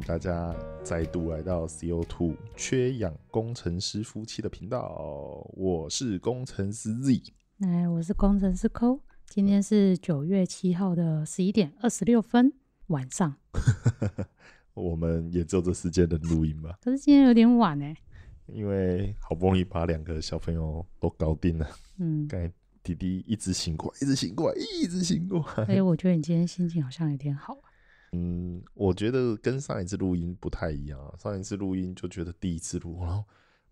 迎大家再度来到 CO Two 缺氧工程师夫妻的频道，我是工程师 Z。哎，我是工程师 Co，。今天是九月七号的十一点二十六分晚上。我们也只有这时间的录音吧？可是今天有点晚哎，因为好不容易把两个小朋友都搞定了。嗯，刚才弟弟一直醒过来，一直醒过来，一直醒过来。哎我觉得你今天心情好像有点好。嗯，我觉得跟上一次录音不太一样啊。上一次录音就觉得第一次录，然后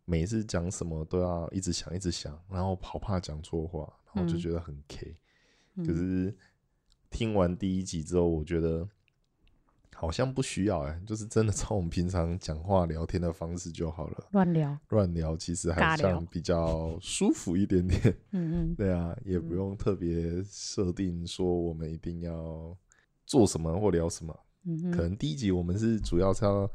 每次讲什么都要一直想，一直想，然后好怕讲错话，然后就觉得很 K。可是听完第一集之后，我觉得好像不需要哎，就是真的照我们平常讲话聊天的方式就好了。乱聊，乱聊，其实还像比较舒服一点点。嗯嗯，对啊，也不用特别设定说我们一定要。做什么或聊什么？嗯可能第一集我们是主要是要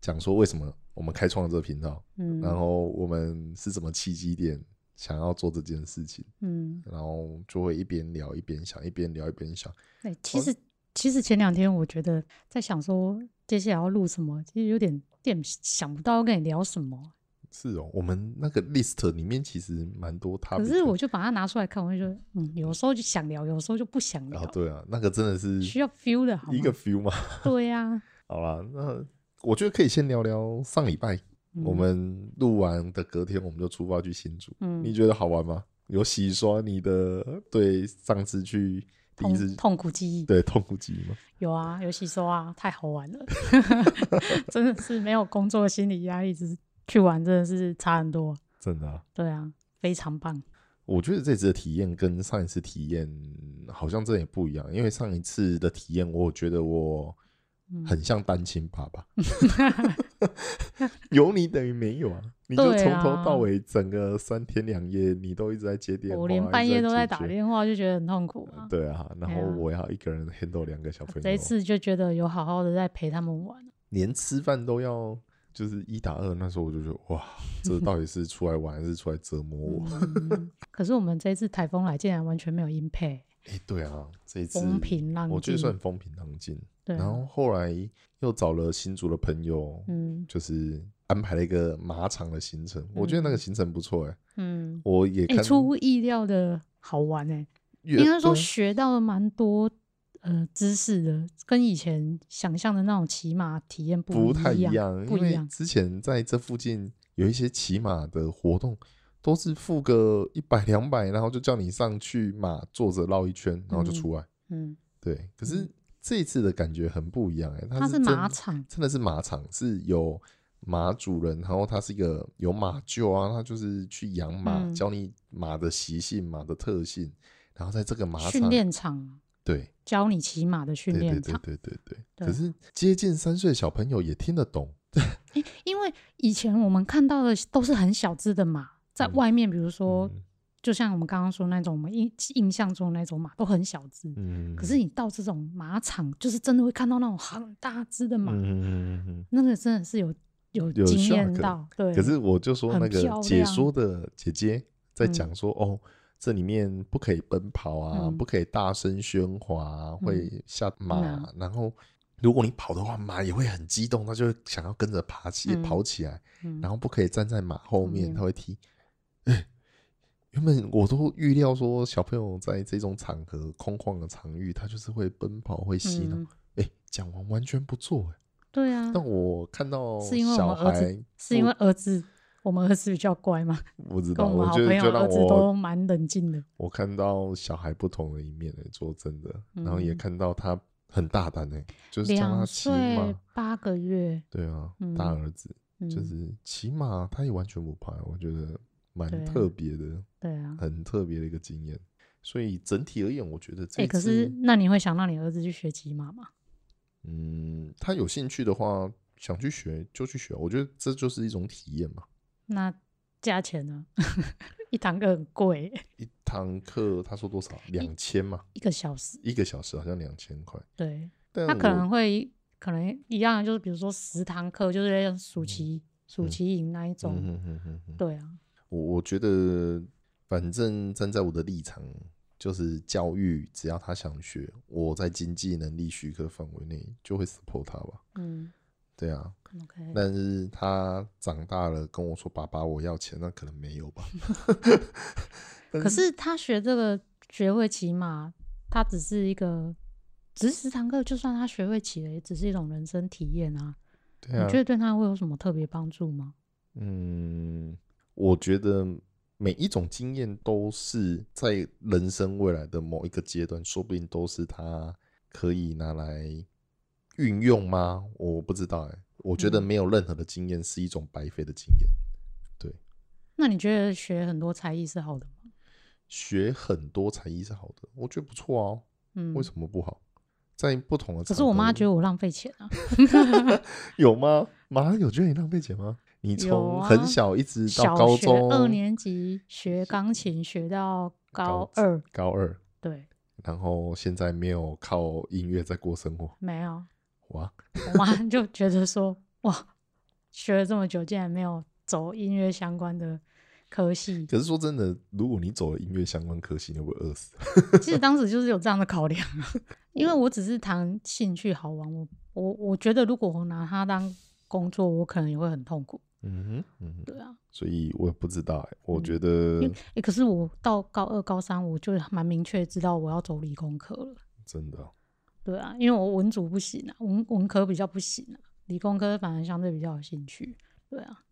讲说为什么我们开创了这个频道，嗯，然后我们是怎么契机点想要做这件事情，嗯，然后就会一边聊一边想，一边聊一边想。对，其实其实前两天我觉得在想说接下来要录什么，其实有点点想不到跟你聊什么。是哦，我们那个 list 里面其实蛮多。他可是我就把它拿出来看，我就觉得，嗯，有时候就想聊，有时候就不想聊。对啊，那个真的是需要 feel 的，一个 feel 嘛。对呀。好啦，那我觉得可以先聊聊上礼拜我们录完的隔天，我们就出发去新竹。嗯，你觉得好玩吗？有洗刷你的对上次去第一次痛苦记忆？对，痛苦记忆吗？有啊，有洗刷啊，太好玩了，真的是没有工作心理压力，只是。去玩真的是差很多，真的。对啊，非常棒。我觉得这次的体验跟上一次体验好像真的也不一样，因为上一次的体验，我觉得我很像单亲爸爸，有你等于没有啊！你就从头到尾整个三天两夜，你都一直在接电话，我连半夜都在打电话，就觉得很痛苦啊。对啊，然后我要一个人 handle 两个小朋友，这次就觉得有好好的在陪他们玩，连吃饭都要。就是一打二，那时候我就觉得哇，这到底是出来玩还是出来折磨我？可是我们这一次台风来，竟然完全没有音配。哎，对啊，这一次风平浪静，我觉得算风平浪静。对。然后后来又找了新竹的朋友，嗯，就是安排了一个马场的行程。我觉得那个行程不错，哎，嗯，我也出乎意料的好玩，哎，应该说学到了蛮多。呃，姿势的跟以前想象的那种骑马体验不太一样，因为之前在这附近有一些骑马的活动，都是付个一百两百，然后就叫你上去马坐着绕一圈，然后就出来。嗯，对。可是这一次的感觉很不一样，哎，它是马场，真的是马场，是有马主人，然后他是一个有马厩啊，他就是去养马，教你马的习性、马的特性，然后在这个马场训练场。对，教你骑马的训练场。对对对对对。可是接近三岁小朋友也听得懂。因因为以前我们看到的都是很小只的马，在外面，比如说，就像我们刚刚说那种，我们印印象中那种马都很小只。嗯。可是你到这种马场，就是真的会看到那种很大只的马。那个真的是有有惊艳到。对。可是我就说那个解说的姐姐在讲说哦。这里面不可以奔跑啊，不可以大声喧哗，会吓马。然后如果你跑的话，马也会很激动，它就想要跟着爬起跑起来。然后不可以站在马后面，它会踢。原本我都预料说，小朋友在这种场合空旷的场域，他就是会奔跑，会嬉闹。哎，讲完完全不做，哎，对啊。但我看到小孩，是因为儿子。我们儿子比较乖嘛，不知道。我好朋友儿子都蛮冷静的。我看到小孩不同的一面诶，说真的，然后也看到他很大胆诶，就是两岁八个月，对啊，大儿子就是骑马，他也完全不怕，我觉得蛮特别的，对啊，很特别的一个经验。所以整体而言，我觉得哎，可是那你会想让你儿子去学骑马吗？嗯，他有兴趣的话，想去学就去学，我觉得这就是一种体验嘛。那价钱呢？一堂课很贵。一堂课他说多少？两千嘛。一个小时。一个小时好像两千块。对。他可能会可能一样，就是比如说十堂课，就是像暑期暑期营那一种。嗯嗯嗯嗯。对啊。我我觉得，反正站在我的立场，就是教育，只要他想学，我在经济能力许可范围内，就会 support 他吧。嗯。对啊。OK，但是他长大了跟我说：“爸爸，我要钱。”那可能没有吧。可是他学这个学会骑马，他只是一个，只是十堂课，就算他学会骑了，也只是一种人生体验啊。对啊，你觉得对他会有什么特别帮助吗？嗯，我觉得每一种经验都是在人生未来的某一个阶段，说不定都是他可以拿来运用吗？我不知道哎。我觉得没有任何的经验是一种白费的经验。对，那你觉得学很多才艺是好的吗？学很多才艺是好的，我觉得不错哦。嗯，为什么不好？在不同的，可是我妈觉得我浪费钱啊。有吗？妈有觉得你浪费钱吗？你从很小一直到高中二年级学钢琴学到高二，高二对。然后现在没有靠音乐在过生活，没有哇。我妈就觉得说哇，学了这么久，竟然没有走音乐相关的。科系，可是说真的，如果你走了音乐相关科系，你会饿死。其实当时就是有这样的考量，因为我只是谈兴趣好玩，我我我觉得如果我拿它当工作，我可能也会很痛苦。嗯哼，嗯，对啊，所以我也不知道，哎，我觉得，哎，可是我到高二、高三，我就蛮明确知道我要走理工科了。真的？对啊，因为我文组不行啊，文文科比较不行啊，理工科反而相对比较有兴趣。对啊，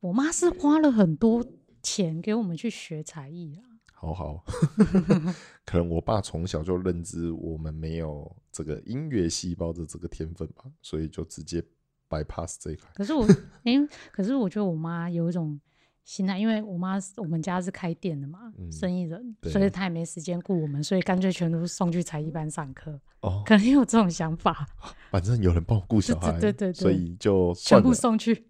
我妈是花了很多。钱给我们去学才艺啊！好好，可能我爸从小就认知我们没有这个音乐细胞的这个天分吧，所以就直接 bypass 这一块。可是我，哎，可是我觉得我妈有一种心态，因为我妈我们家是开店的嘛，生意人，所以她也没时间顾我们，所以干脆全都送去才艺班上课。哦，可能有这种想法，反正有人帮我顾小孩，对对对，所以就全部送去。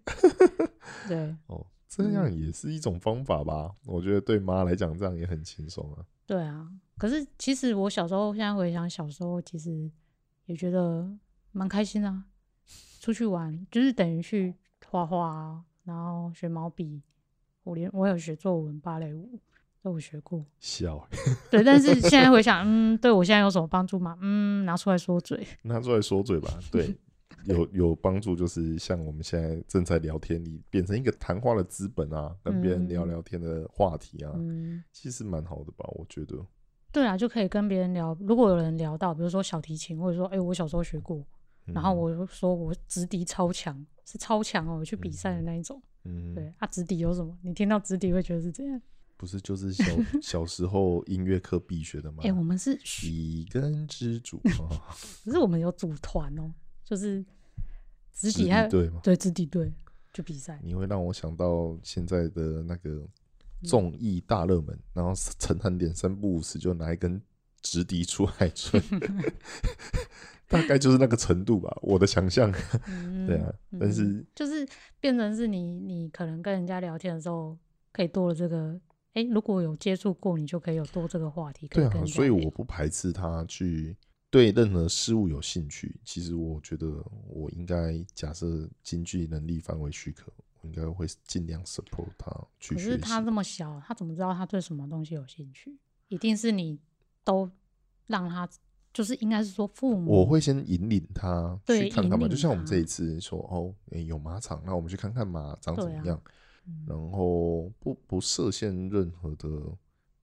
对，哦。这样也是一种方法吧？我觉得对妈来讲，这样也很轻松啊。对啊，可是其实我小时候，现在回想小时候，其实也觉得蛮开心啊。出去玩就是等于去画画，然后学毛笔。我连我有学作文、芭蕾舞都有学过。笑。对，但是现在回想，嗯，对我现在有什么帮助吗？嗯，拿出来说嘴。拿出来说嘴吧。对。有有帮助，就是像我们现在正在聊天里，变成一个谈话的资本啊，跟别人聊聊天的话题啊，其实蛮好的吧？我觉得。对啊，就可以跟别人聊。如果有人聊到，比如说小提琴，或者说，哎，我小时候学过，然后我说我直笛超强，是超强哦，我去比赛的那一种。嗯，对啊，直笛有什么？你听到直笛会觉得是这样？不是，就是小 小时候音乐课必学的吗？哎，我们是一根之主 可是我们有组团哦。就是直笛队吗？对，直笛队就比赛。你会让我想到现在的那个综艺大热门，然后陈汉典三不五时就拿一根直笛出海吹，大概就是那个程度吧。我的想象，对啊，但是就是变成是你，你可能跟人家聊天的时候，可以多了这个。哎，如果有接触过，你就可以有多这个话题。对啊，所以我不排斥他去。对任何事物有兴趣，其实我觉得我应该假设经济能力范围许可，我应该会尽量 support 他去学可是他这么小，他怎么知道他对什么东西有兴趣？一定是你都让他，就是应该是说父母，我会先引领他去看看嘛。就像我们这一次说，哦，有马场，那我们去看看马长怎么样，然后不不设限任何的，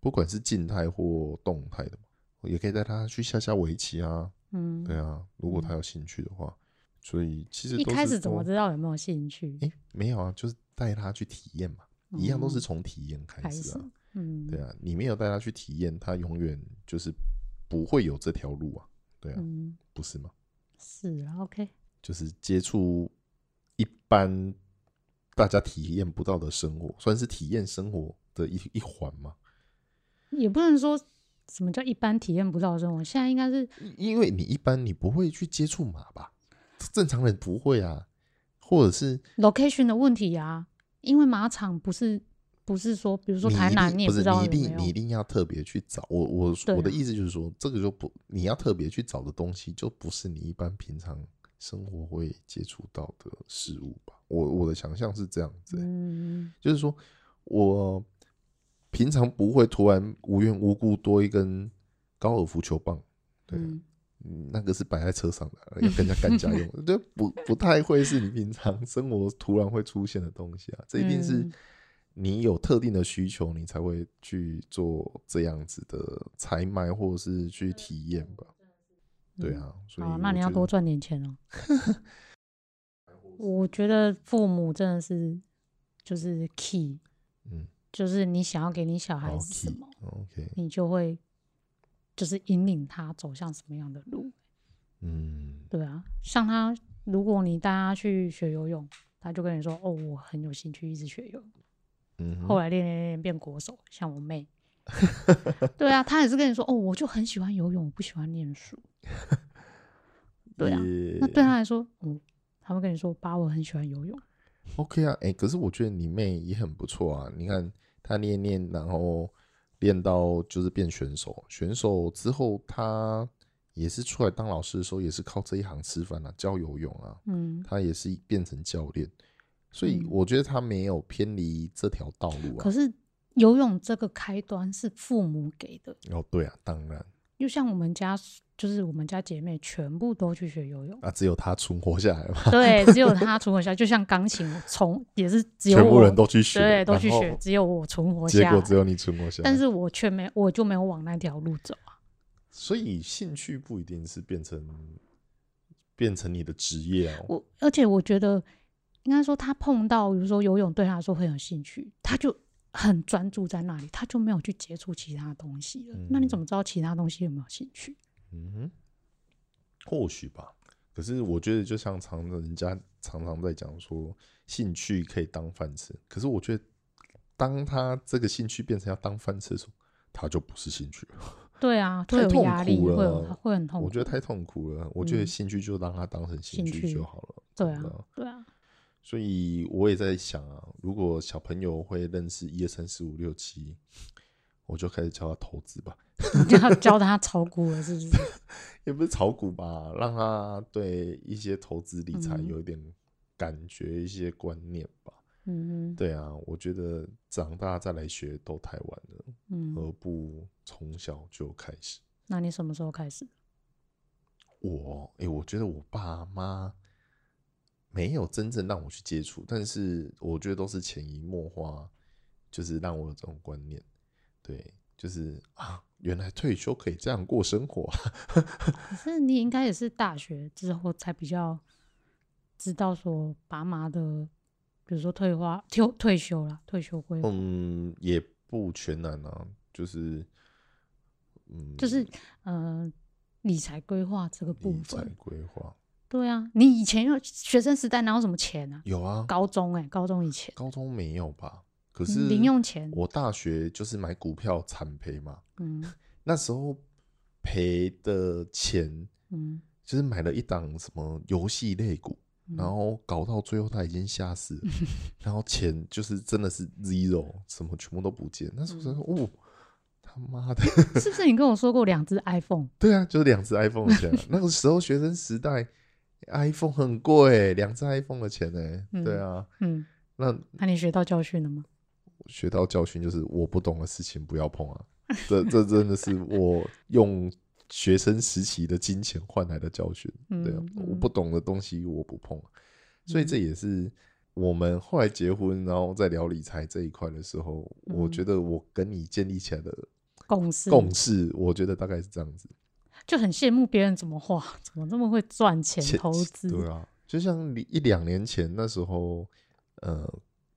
不管是静态或动态的。也可以带他去下下围棋啊，嗯，对啊，如果他有兴趣的话，所以其实一开始怎么知道有没有兴趣？哎，没有啊，就是带他去体验嘛，一样都是从体验开始啊，嗯，对啊，你没有带他去体验，他永远就是不会有这条路啊，对啊，不是吗？是啊，OK，就是接触一般大家体验不到的生活，算是体验生活的一一环嘛，也不能说。什么叫一般体验不到的生活？现在应该是因为你一般你不会去接触马吧？正常人不会啊，或者是 location 的问题啊。因为马场不是不是说，比如说台南，你也不知道你一定你一定要特别去找。我我我的意思就是说，这个就不你要特别去找的东西，就不是你一般平常生活会接触到的事物吧？我我的想象是这样子，嗯，就是说我。平常不会突然无缘无故多一根高尔夫球棒，对，那个是摆在车上的，要跟人家干家用，就不不太会是你平常生活突然会出现的东西啊。这一定是你有特定的需求，你才会去做这样子的采买或者是去体验吧。对啊，所以那你要多赚点钱哦。我觉得父母真的是就是 key，嗯，就是你想要给你小孩子什么，OK，你就会。就是引领他走向什么样的路，嗯，对啊，像他，如果你带他去学游泳，他就跟你说：“哦，我很有兴趣一直学游泳。”嗯，后来练练练变国手，像我妹，对啊，她也是跟你说：“哦，我就很喜欢游泳，我不喜欢念书。”对啊，那对他来说，嗯，他会跟你说：“爸，我很喜欢游泳。”OK 啊，哎，可是我觉得你妹也很不错啊，你看她练练，然后。练到就是变选手，选手之后他也是出来当老师的时候，也是靠这一行吃饭啊，教游泳啊，嗯，她也是变成教练，所以我觉得他没有偏离这条道路啊。可是游泳这个开端是父母给的哦，对啊，当然，就像我们家。就是我们家姐妹全部都去学游泳，啊，只有她存活下来嘛？对，只有她存活下来。就像钢琴，从也是只有全部人都去学，对，都去学，只有我存活下来。结果只有你存活下来，但是我却没，我就没有往那条路走啊。所以兴趣不一定是变成变成你的职业哦。我而且我觉得，应该说他碰到，比如说游泳对他来说很有兴趣，他就。很专注在那里，他就没有去接触其他东西了。那你怎么知道其他东西有没有兴趣？嗯哼，或许吧。可是我觉得，就像常人家常常在讲说，兴趣可以当饭吃。可是我觉得，当他这个兴趣变成要当饭吃的时候，他就不是兴趣了。对啊，太痛苦了，会很痛苦。我觉得太痛苦了。我觉得兴趣就让他当成兴趣就好了。对啊，对啊。所以我也在想啊，如果小朋友会认识一二三四五六七，我就开始教他投资吧。要教他炒股了，是不是？也不是炒股吧，让他对一些投资理财有一点感觉、一些观念吧。嗯对啊，我觉得长大再来学都太晚了。嗯，何不从小就开始？那你什么时候开始？我哎，我觉得我爸妈。没有真正让我去接触，但是我觉得都是潜移默化，就是让我有这种观念。对，就是啊，原来退休可以这样过生活。可是你应该也是大学之后才比较知道说爸妈的，比如说退化、退退休了、退休规划。嗯，也不全然啊，就是嗯，就是呃，理财规划这个部分。理财规划。对啊，你以前有学生时代哪有什么钱啊？有啊，高中哎，高中以前，高中没有吧？可是零用钱，我大学就是买股票惨赔嘛。嗯，那时候赔的钱，嗯，就是买了一档什么游戏类股，然后搞到最后他已经吓死了，然后钱就是真的是 zero，什么全部都不见。那时候说哦，他妈的，是不是你跟我说过两只 iPhone？对啊，就是两只 iPhone 的钱。那个时候学生时代。iPhone 很贵，两只 iPhone 的钱呢？对啊，嗯，那那你学到教训了吗？学到教训就是我不懂的事情不要碰啊！这这真的是我用学生时期的金钱换来的教训。对啊，我不懂的东西我不碰，所以这也是我们后来结婚，然后在聊理财这一块的时候，我觉得我跟你建立起来的共识共识，我觉得大概是这样子。就很羡慕别人怎么花，怎么这么会赚钱投资？对啊，就像一两年前那时候，呃，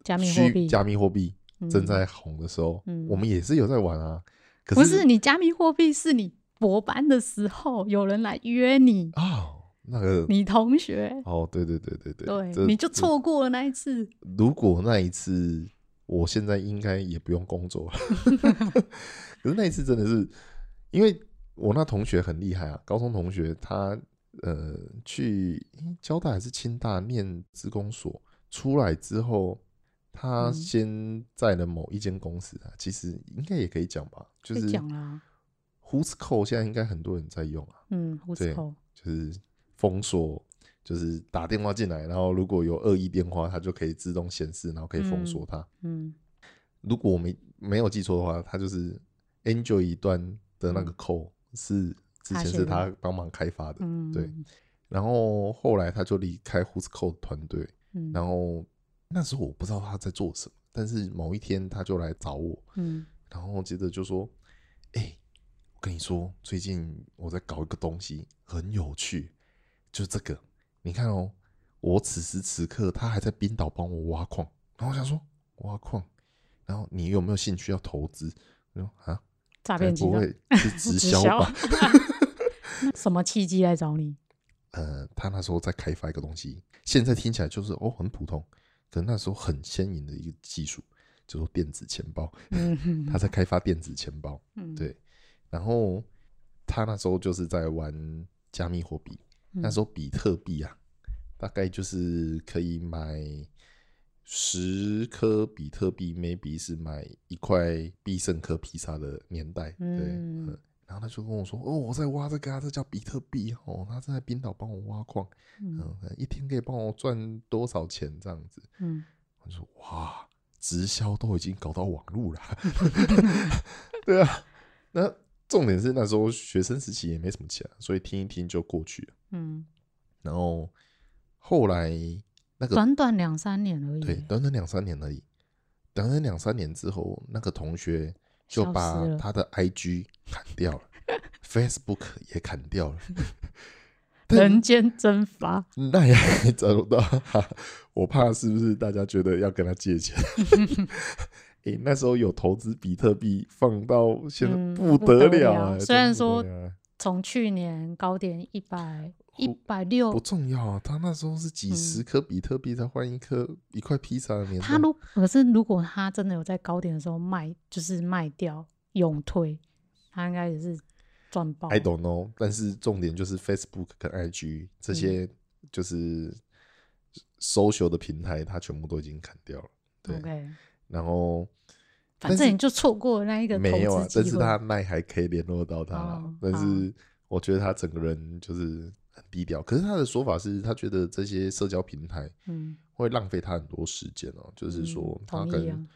加密货币，加密货币正在红的时候，我们也是有在玩啊。不是你加密货币，是你博班的时候有人来约你哦，那个你同学哦，对对对对对，对，你就错过了那一次。如果那一次，我现在应该也不用工作了。可是那一次真的是因为。我那同学很厉害啊，高中同学，他呃去交大还是清大念职工所，出来之后，他先在了某一间公司啊，其实应该也可以讲吧，就是，Who's 现在应该很多人在用啊，嗯，Who's 就是封锁，就是打电话进来，然后如果有恶意电话，它就可以自动显示，然后可以封锁它。嗯，如果我没没有记错的话，它就是 Enjoy 一端的那个扣。是之前是他帮忙开发的，对。然后后来他就离开 Who's Code 团队，然后那时候我不知道他在做什么，但是某一天他就来找我，嗯，然后接着就说：“哎，我跟你说，最近我在搞一个东西，很有趣，就这个，你看哦，我此时此刻他还在冰岛帮我挖矿，然后我想说挖矿，然后你有没有兴趣要投资？我说啊，诈骗集团 是直销吧？什么契机来找你？”呃，他那时候在开发一个东西，现在听起来就是哦很普通，可那时候很先颖的一个技术，叫做电子钱包。他在开发电子钱包，对。然后他那时候就是在玩加密货币，那时候比特币啊，大概就是可以买十颗比特币，maybe 是买一块必胜客披萨的年代，对。然后他就跟我说：“哦，我在挖这个，这叫比特币哦。他在冰岛帮我挖矿，嗯，一天可以帮我赚多少钱这样子。”嗯，我说：“哇，直销都已经搞到网络了。”对啊，那重点是那时候学生时期也没什么钱，所以听一听就过去了。嗯，然后后来那个短短两三年而已，对，短短两三年而已。短短两三年之后，那个同学。就把他的 IG 砍掉了，Facebook 也砍掉了，人间蒸发，那也找不到。我怕是不是大家觉得要跟他借钱？哎，那时候有投资比特币，放到现在不得了。虽然说从去年高点一百一百六不重要啊，他那时候是几十颗比特币才换一颗一块披萨的年他如可是如果他真的有在高点的时候卖，就是卖掉永退，他应该也是赚爆。I don't know，但是重点就是 Facebook 跟 IG 这些就是 social 的平台，他全部都已经砍掉了。对，然后反正你就错过那一个没有啊，但是他那还可以联络到他，但是我觉得他整个人就是。很低调，可是他的说法是他觉得这些社交平台，嗯，会浪费他很多时间哦。就是说，他跟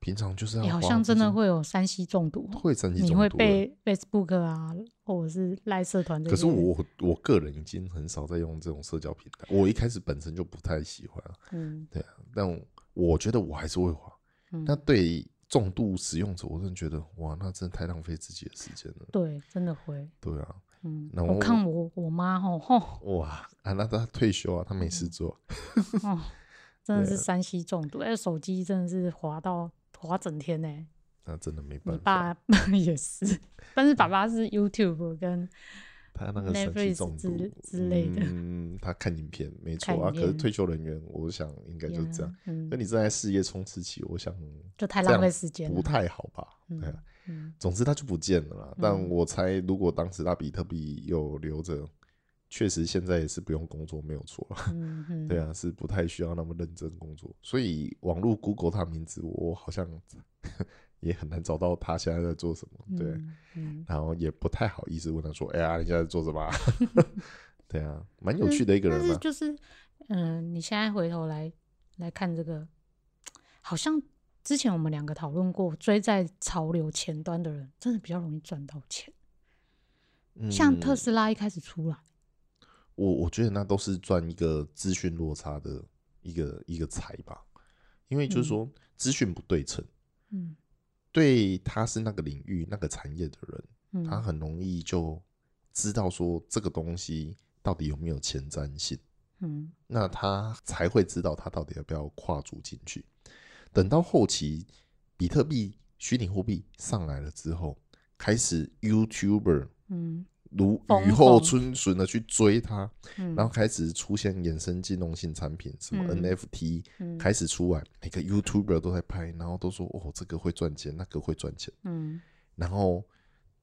平常就是要，好像真的会有山西中毒，会山西中毒，你会被 Facebook 啊，或者是赖社团。可是我我个人已经很少在用这种社交平台，我一开始本身就不太喜欢，嗯，对啊。但我觉得我还是会滑。那对重度使用者，我真的觉得哇，那真的太浪费自己的时间了。对，真的会。对啊。嗯，我看我我妈吼吼，哇啊，那他退休啊，他没事做，哦，真的是 山西中毒，哎，手机真的是滑到滑整天呢，那真的没办法。爸 也是，但是爸爸是 YouTube 跟他那个山西中毒之类的，嗯，他看影片没错啊，可是退休人员，我想应该就是这样。那你正在事业冲刺期，我想就太浪费时间，不太好吧？对。总之他就不见了啦。但我猜，如果当时他比特币有留着，确实现在也是不用工作，没有错。对啊，是不太需要那么认真工作。所以网络 Google 他名字，我好像也很难找到他现在在做什么。对，然后也不太好意思问他说：“哎呀，你现在在做什么？” 对啊，蛮有趣的一个人。但是就是，嗯，你现在回头来来看这个，好像。之前我们两个讨论过，追在潮流前端的人，真的比较容易赚到钱。像特斯拉一开始出来，我我觉得那都是赚一个资讯落差的一个一个财吧，因为就是说资讯不对称，嗯，对他是那个领域那个产业的人，他很容易就知道说这个东西到底有没有前瞻性，嗯，那他才会知道他到底要不要跨足进去。等到后期，比特币、虚拟货币上来了之后，开始 YouTuber 嗯如雨后春笋的去追它，然后开始出现衍生金融性产品，什么 NFT 开始出来，每个 YouTuber 都在拍，然后都说哦这个会赚钱，那个会赚钱，嗯，然后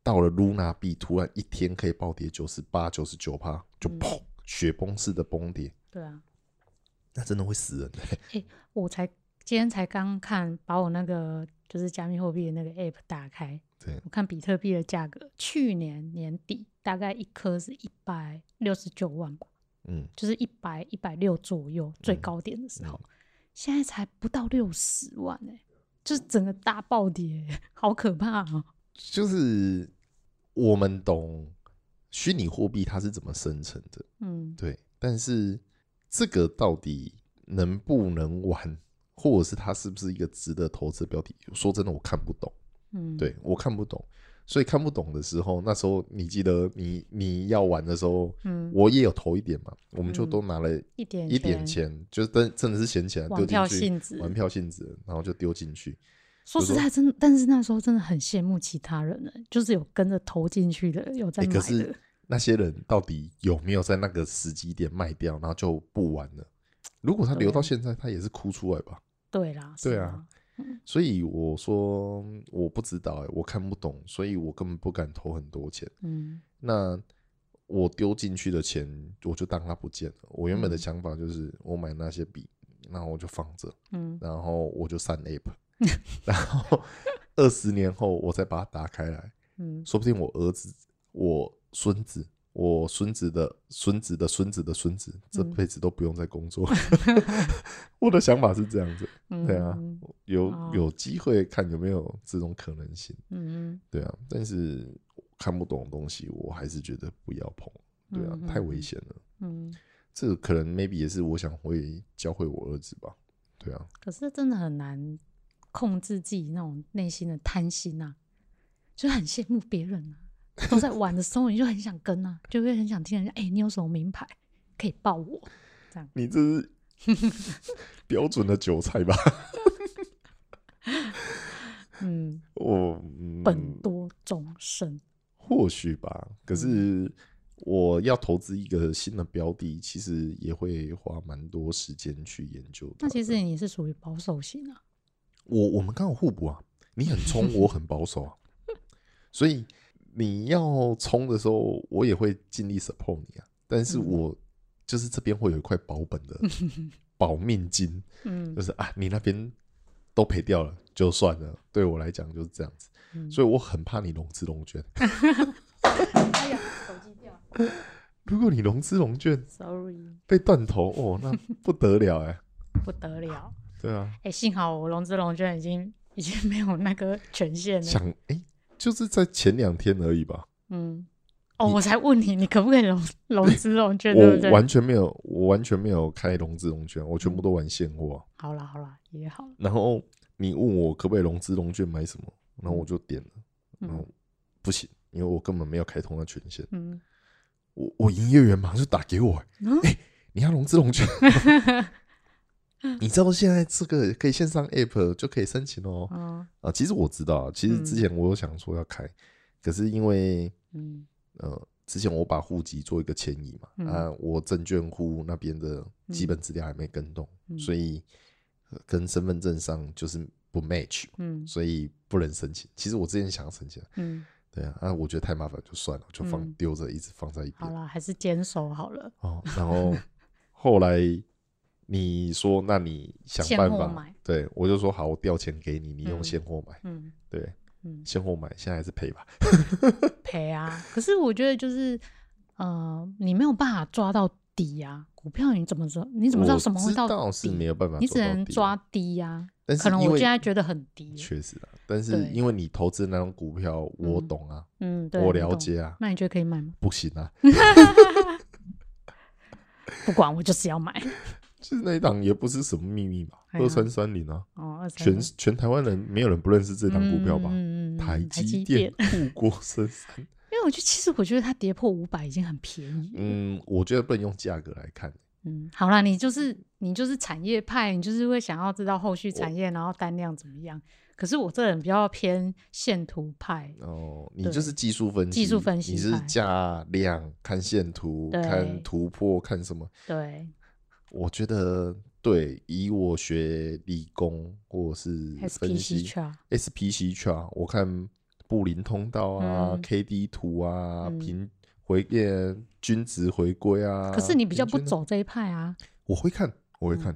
到了 Luna 币，突然一天可以暴跌九十八、九十九趴，就砰，雪崩式的崩跌，对啊，那真的会死人哎，我才。今天才刚看，把我那个就是加密货币的那个 app 打开，对我看比特币的价格，去年年底大概一颗是一百六十九万吧，嗯，就是一百一百六左右最高点的时候，现在才不到六十万哎，就是整个大暴跌，好可怕啊！就是我们懂虚拟货币它是怎么生成的？嗯，对。但是这个到底能不能玩，或者是它是不是一个值得投资的标的？说真的，我看不懂。嗯，对我看不懂。所以看不懂的时候，那时候你记得你你要玩的时候，嗯，我也有投一点嘛，我们就都拿了一点一点钱，就是真真的是闲钱丢进去，玩票性质，然后就丢进去。说实在，真但是那时候真的很羡慕其他人呢，就是有跟着投进去的，有在买的。可是那些人到底有没有在那个时机点卖掉，然后就不玩了？如果他留到现在，他也是哭出来吧？对啦，对啊。所以我说我不知道，我看不懂，所以我根本不敢投很多钱。嗯，那我丢进去的钱，我就当它不见了。我原本的想法就是，我买那些笔，然后我就放着，嗯，然后我就删 app。然后二十年后我再把它打开来，嗯，说不定我儿子、我孙子、我孙子的孙子的孙子的孙子这辈子都不用再工作。我的想法是这样子，对啊，有有机会看有没有这种可能性，嗯对啊，但是看不懂的东西，我还是觉得不要碰，对啊，太危险了，嗯，这可能 maybe 也是我想会教会我儿子吧，对啊，可是真的很难。控制自己那种内心的贪心啊，就很羡慕别人啊，都在玩的时候，你就很想跟啊，就会很想听人家，哎，你有什么名牌可以报我？这样，你这是 标准的韭菜吧？嗯，我本多终身，或许吧。可是我要投资一个新的标的，其实也会花蛮多时间去研究。那其实你是属于保守型啊。我我们刚好互补啊，你很冲，我很保守啊，所以你要冲的时候，我也会尽力 support 你啊。但是我就是这边会有一块保本的 保命金，嗯，就是啊，你那边都赔掉了就算了，对我来讲就是这样子，所以我很怕你融资融券。哎呀，手机掉！如果你融资融券，sorry，被断头哦，那不得了哎，不得了。对啊，哎，幸好我融资融券已经已经没有那个权限了。想哎，就是在前两天而已吧。嗯，哦，我才问你，你可不可以融 融资融券？对不对？我完全没有，我完全没有开融资融券，我全部都玩现货。好啦好啦，也好。然后你问我可不可以融资融券买什么，然后我就点了，然后不行，因为我根本没有开通那权限。嗯，我我营业员马上就打给我，哎，你要融资融券。你知道现在这个可以线上 app 就可以申请哦。啊，其实我知道，其实之前我有想说要开，可是因为，嗯，呃，之前我把户籍做一个迁移嘛，啊，我证券户那边的基本资料还没跟动，所以跟身份证上就是不 match，嗯，所以不能申请。其实我之前想要申请，嗯，对啊，啊，我觉得太麻烦，就算了，就放丢着，一直放在一边。好了，还是坚守好了。哦，然后后来。你说，那你想办法，对我就说好，我调钱给你，你用现货买，嗯，对，嗯，现货买，现在还是赔吧，赔啊。可是我觉得就是，呃，你没有办法抓到底啊，股票你怎么知道？你怎么知道什么会到底？是没有办法，你只能抓低呀。但是可能我现在觉得很低，确实啊。但是因为你投资那种股票，我懂啊，嗯，我了解啊。那你觉得可以买吗？不行啊，不管我就是要买。其实那一档也不是什么秘密吧，二三三零啊，全全台湾人没有人不认识这档股票吧？台积电护国神山。因为我觉得，其实我觉得它跌破五百已经很便宜。嗯，我觉得不能用价格来看。嗯，好啦，你就是你就是产业派，你就是会想要知道后续产业，然后单量怎么样。可是我这人比较偏线图派。哦，你就是技术分析，技术分析，你是价量看线图，看突破，看什么？对。我觉得对，以我学理工或者是分析 SPC chart，我看布林通道啊、K D 图啊、平回变均值回归啊。可是你比较不走这一派啊。我会看，我会看，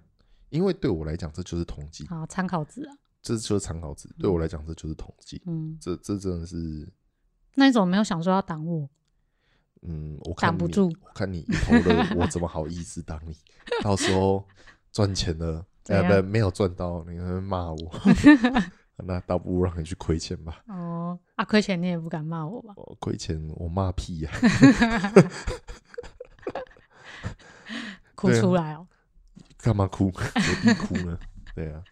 因为对我来讲这就是统计啊，参考值啊，这就是参考值。对我来讲这就是统计。嗯，这这真的是。那你怎么没有想说要挡我？嗯，我挡不住。我看你投了，我怎么好意思当你？到时候赚钱了，呃，不，没有赚到，你会骂我。那倒不如让你去亏钱吧。哦，啊，亏钱你也不敢骂我吧？亏钱我骂屁呀！哭出来哦！干嘛哭？何必哭呢？对啊。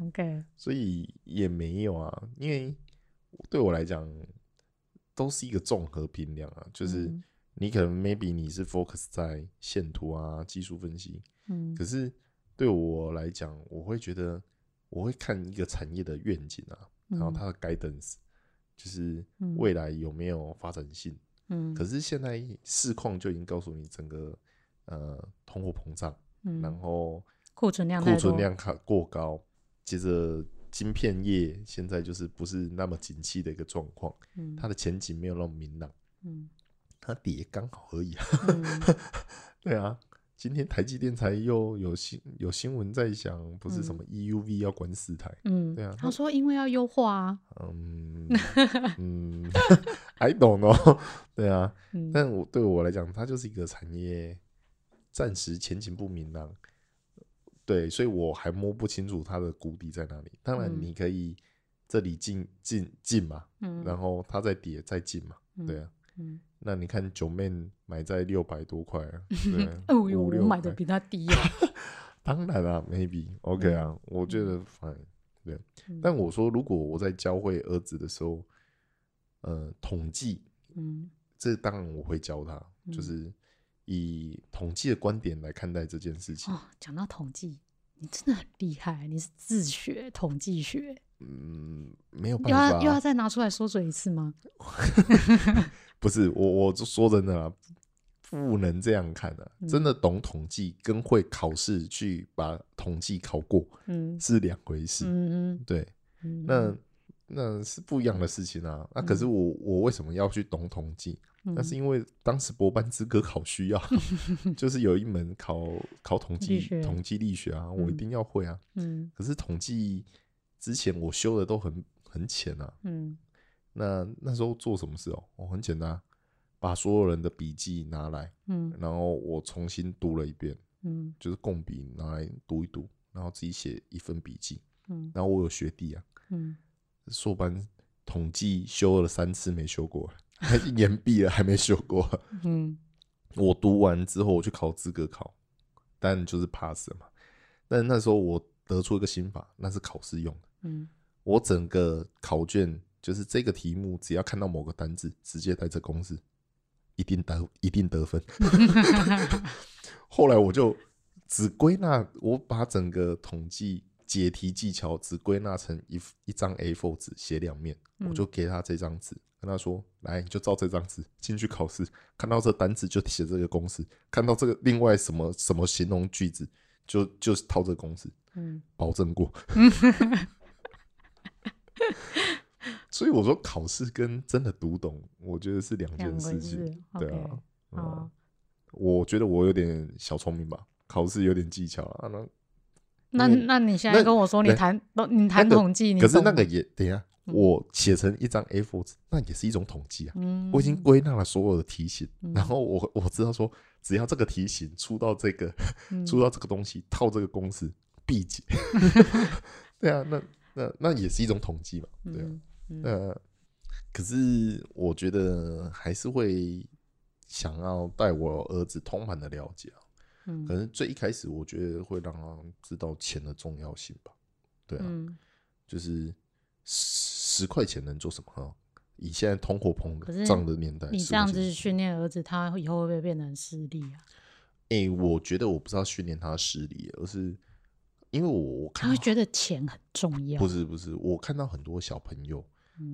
OK，所以也没有啊，因为对我来讲都是一个综合评量啊，就是你可能 maybe 你是 focus 在线图啊、技术分析，嗯，可是对我来讲，我会觉得我会看一个产业的愿景啊，然后它的 guidance 就是未来有没有发展性，嗯，可是现在市况就已经告诉你整个呃通货膨胀，嗯，然后库存量库存量卡过高。接着，晶片业现在就是不是那么景气的一个状况，嗯，它的前景没有那么明朗，嗯，它跌刚好而已，对啊，今天台积电才又有新有新闻在讲，不是什么 EUV 要关四台，嗯，对啊，他说因为要优化啊，嗯 嗯，I don't know，对啊，但我对我来讲，它就是一个产业暂时前景不明朗。对，所以我还摸不清楚它的谷底在哪里。当然，你可以这里进进进嘛，嗯，然后它再跌再进嘛，对啊，嗯，那你看九妹买在六百多块啊，对，哦呦，我买的比它低啊。当然啦，maybe OK 啊，我觉得 fine，对。但我说，如果我在教会儿子的时候，呃，统计，嗯，这当然我会教他，就是。以统计的观点来看待这件事情。哦，讲到统计，你真的很厉害，你是自学统计学。嗯，没有办法，又要又要再拿出来说嘴一次吗？不是，我我说真的啦，不能这样看的。真的懂统计跟会考试去把统计考过，嗯，是两回事。嗯嗯，对，那那是不一样的事情啊。那可是我我为什么要去懂统计？那是因为当时博班资格考需要，就是有一门考考统计统计力学啊，我一定要会啊。嗯，可是统计之前我修的都很很浅啊。嗯，那那时候做什么事哦？哦，很简单，把所有人的笔记拿来，嗯，然后我重新读了一遍，嗯，就是共笔拿来读一读，然后自己写一份笔记，嗯，然后我有学弟啊，嗯，硕班统计修了三次没修过。还 延毕了，还没修过。嗯，我读完之后，我去考资格考，但就是 pass 了嘛。但那时候我得出一个心法，那是考试用的。嗯，我整个考卷就是这个题目，只要看到某个单字，直接带着公式，一定得一定得分。后来我就只归纳，我把整个统计解题技巧只归纳成一一张 A4 纸，写两面，我就给他这张纸。跟他说：“来，你就照这张纸进去考试，看到这单词就写这个公式，看到这个另外什么什么形容句子，就就套这个公式，嗯，保证过。所以我说，考试跟真的读懂，我觉得是两件事情。对啊，啊，我觉得我有点小聪明吧，考试有点技巧啊。那那那你现在跟我说，你谈你谈统计，可是那个也等下。”我写成一张 A4 纸，那也是一种统计啊。我已经归纳了所有的题型，然后我我知道说，只要这个题型出到这个，出到这个东西，套这个公式必解。对啊，那那那也是一种统计嘛。对啊，呃，可是我觉得还是会想要带我儿子通盘的了解啊。嗯，可能最一开始我觉得会让他知道钱的重要性吧。对啊，就是。十块钱能做什么？以现在通货膨胀的年代，你这样子训练儿子，他以后会不会变成势利啊？哎，我觉得我不知道训练他势利，而是因为我我他会觉得钱很重要。不是不是，我看到很多小朋友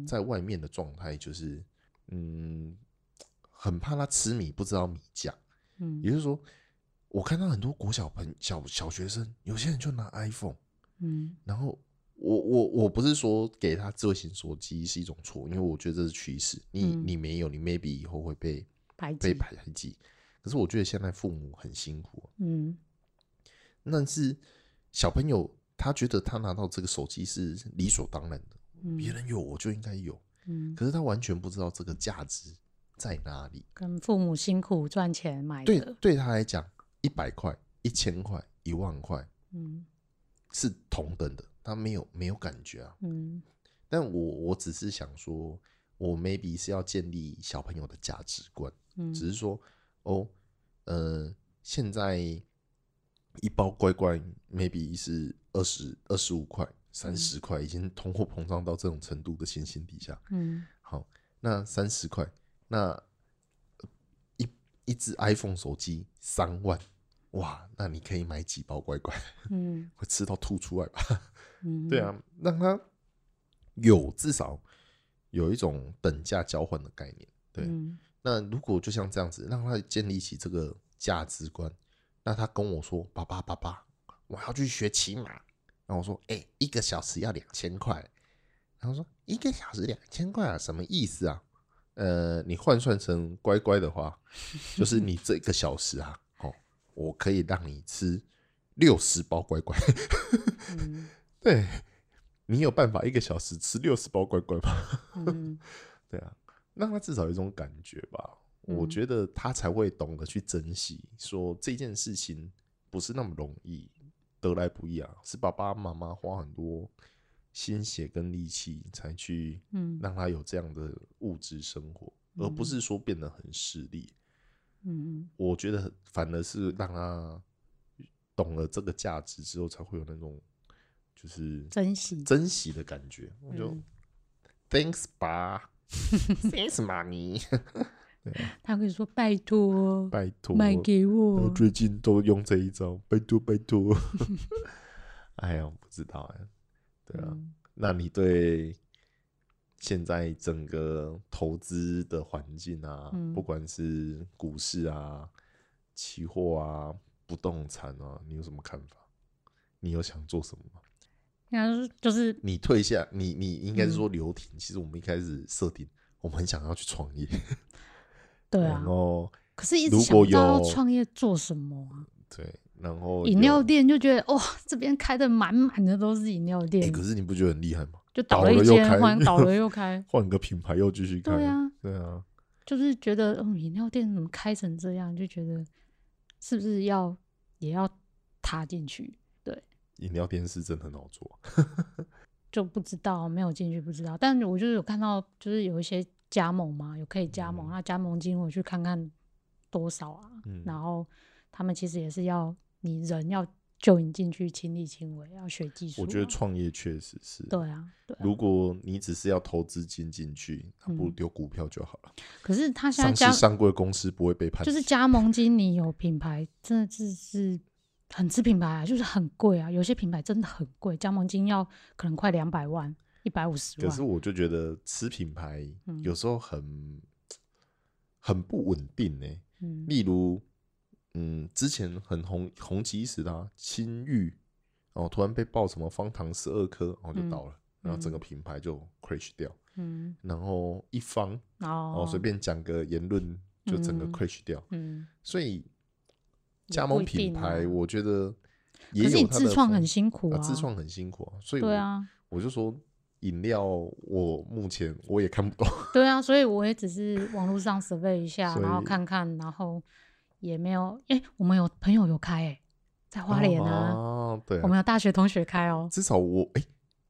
在外面的状态就是，嗯，很怕他吃米不知道米价。嗯，也就是说，我看到很多国小朋小小学生，有些人就拿 iPhone，嗯，然后。我我我不是说给他智慧型手机是一种错，因为我觉得这是趋势。你你没有，你 maybe 以后会被排被排挤。可是我觉得现在父母很辛苦。嗯，那是小朋友他觉得他拿到这个手机是理所当然的，别人有我就应该有。嗯，可是他完全不知道这个价值在哪里。跟父母辛苦赚钱买的，对对他来讲，一百块、一千块、一万块，嗯，是同等的。他没有没有感觉啊，嗯，但我我只是想说，我 maybe 是要建立小朋友的价值观，嗯，只是说哦，呃，现在一包乖乖 maybe 是二十二十五块、三十块，已经通货膨胀到这种程度的情形底下，嗯，好，那三十块，那一一只 iPhone 手机三万。哇，那你可以买几包乖乖，嗯，会吃到吐出来吧？嗯，对啊，让他有至少有一种等价交换的概念。对，那如果就像这样子，让他建立起这个价值观，那他跟我说：“爸爸，爸爸，我要去学骑马。”然后我说：“哎，一个小时要两千块。”然后说：“一个小时两千块啊，什么意思啊？”呃，你换算成乖乖的话，就是你这个小时啊。我可以让你吃六十包乖乖，对你有办法一个小时吃六十包乖乖吗？对啊，让他至少有一种感觉吧。我觉得他才会懂得去珍惜，说这件事情不是那么容易得来不易啊，是爸爸妈妈花很多心血跟力气才去，嗯，让他有这样的物质生活，而不是说变得很势利。嗯，我觉得反而是让他懂了这个价值之后，才会有那种就是珍惜珍惜的感觉。我就 Thanks 吧，Thanks 妈咪。他可以说拜托，拜托买给我。我最近都用这一招，拜托拜托。哎呀，不知道哎，对啊，那你对？现在整个投资的环境啊，不管是股市啊、期货啊、不动产啊，你有什么看法？你有想做什么吗？应该是就是你退下，你你应该是说留停。其实我们一开始设定，我们很想要去创业。对啊。然后，可是一直想不到创业做什么啊？对，然后饮料店就觉得哇，这边开的满满的都是饮料店。可是你不觉得很厉害吗？就倒了一间，换倒了 又开，换个品牌又继续开。对啊，对啊，就是觉得嗯，饮料店怎么开成这样？就觉得是不是要也要踏进去？对，饮料店是真的很好做，就不知道没有进去不知道。但我就是有看到，就是有一些加盟嘛，有可以加盟，那加盟金我去看看多少啊？然后他们其实也是要你人要。就你进去亲力亲为，要学技术。我觉得创业确实是。对啊，对。如果你只是要投资金进去，不如丢股票就好了。可是他现在上市上柜公司不会被判。就是加盟金，你有品牌，真的是是很吃品牌啊，就是很贵啊。有些品牌真的很贵，加盟金要可能快两百万、一百五十万。可是我就觉得吃品牌有时候很很不稳定呢。嗯，例如。嗯，之前很红红极一时的青玉，哦，突然被爆什么方糖十二颗，然后就倒了，然后整个品牌就 crash 掉。嗯，然后一方哦，随便讲个言论就整个 crash 掉。嗯，所以加盟品牌，我觉得也有自创很辛苦啊，自创很辛苦啊。所以对啊，我就说饮料，我目前我也看不懂。对啊，所以我也只是网络上 survey 一下，然后看看，然后。也没有，哎，我们有朋友有开，哎，在花莲啊，对，我们有大学同学开哦。至少我，哎，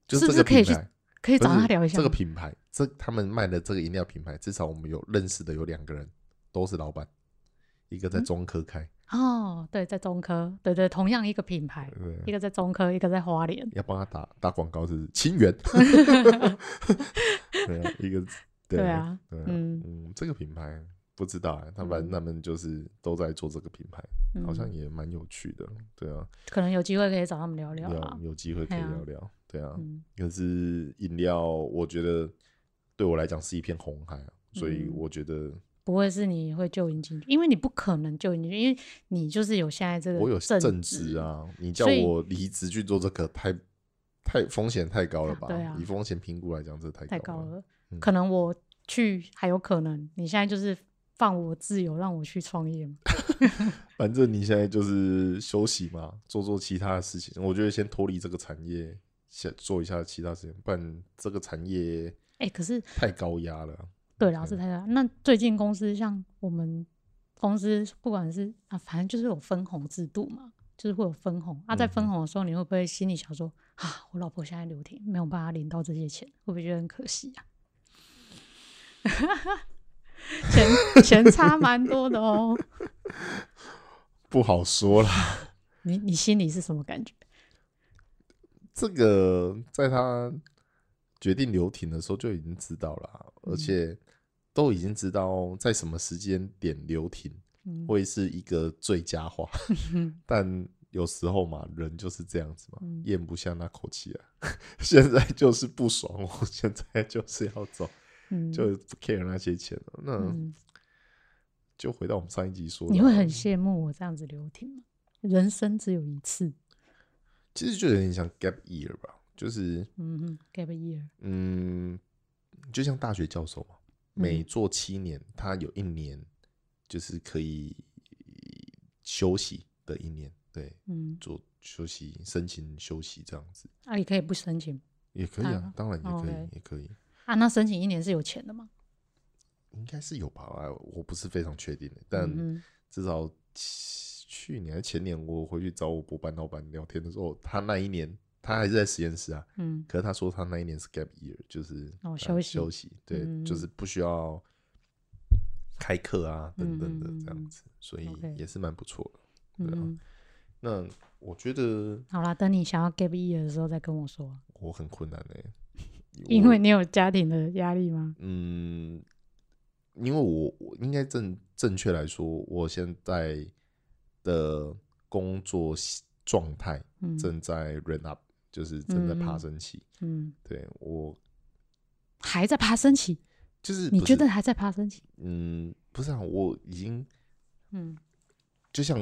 就是不是可以去，可以找他聊一下这个品牌，这他们卖的这个饮料品牌，至少我们有认识的有两个人，都是老板，一个在中科开，哦，对，在中科，对对，同样一个品牌，一个在中科，一个在花莲，要帮他打打广告是清源，对，一个对啊，嗯嗯，这个品牌。不知道哎，他们他们就是都在做这个品牌，好像也蛮有趣的，对啊。可能有机会可以找他们聊聊啊有机会可以聊聊，对啊。可是饮料，我觉得对我来讲是一片红海啊，所以我觉得不会是你会救引进去，因为你不可能救引进去，因为你就是有现在这个我有正职啊，你叫我离职去做这个，太太风险太高了吧？对啊，以风险评估来讲，这太太高了。可能我去还有可能，你现在就是。放我自由，让我去创业嘛。反正你现在就是休息嘛，做做其他的事情。我觉得先脱离这个产业，先做一下其他事情，不然这个产业哎，可是太高压了。对，老师太高。那最近公司像我们公司，不管是啊，反正就是有分红制度嘛。就是会有分红。啊，在分红的时候，你会不会心里想说啊，我老婆现在留停，没有办法领到这些钱，会不会觉得很可惜啊？钱钱差蛮多的哦，不好说啦。你你心里是什么感觉？这个在他决定留停的时候就已经知道了，而且都已经知道在什么时间点留停会是一个最佳化。但有时候嘛，人就是这样子嘛，咽不下那口气啊。现在就是不爽，我现在就是要走。就不 care 那些钱了，那就回到我们上一集说，你会很羡慕我这样子留停吗？人生只有一次，其实就有点像 gap year 吧，就是嗯 gap year，嗯，就像大学教授嘛，每做七年，他有一年就是可以休息的一年，对，嗯，做休息申请休息这样子，啊，也可以不申请，也可以啊，当然也可以，也可以。啊，那申请一年是有钱的吗？应该是有吧，我不是非常确定的，但至少去年还前年，我回去找我博班老板聊天的时候，他那一年他还是在实验室啊，嗯，可是他说他那一年是 gap year，就是哦休息休息，对，就是不需要开课啊等等的这样子，所以也是蛮不错的，对啊。那我觉得好啦，等你想要 gap year 的时候再跟我说。我很困难哎。因为你有家庭的压力吗？嗯，因为我我应该正正确来说，我现在的工作状态正在 run up，就是正在爬升期。嗯，对我还在爬升期，就是你觉得还在爬升期？嗯，不是啊，我已经嗯，就像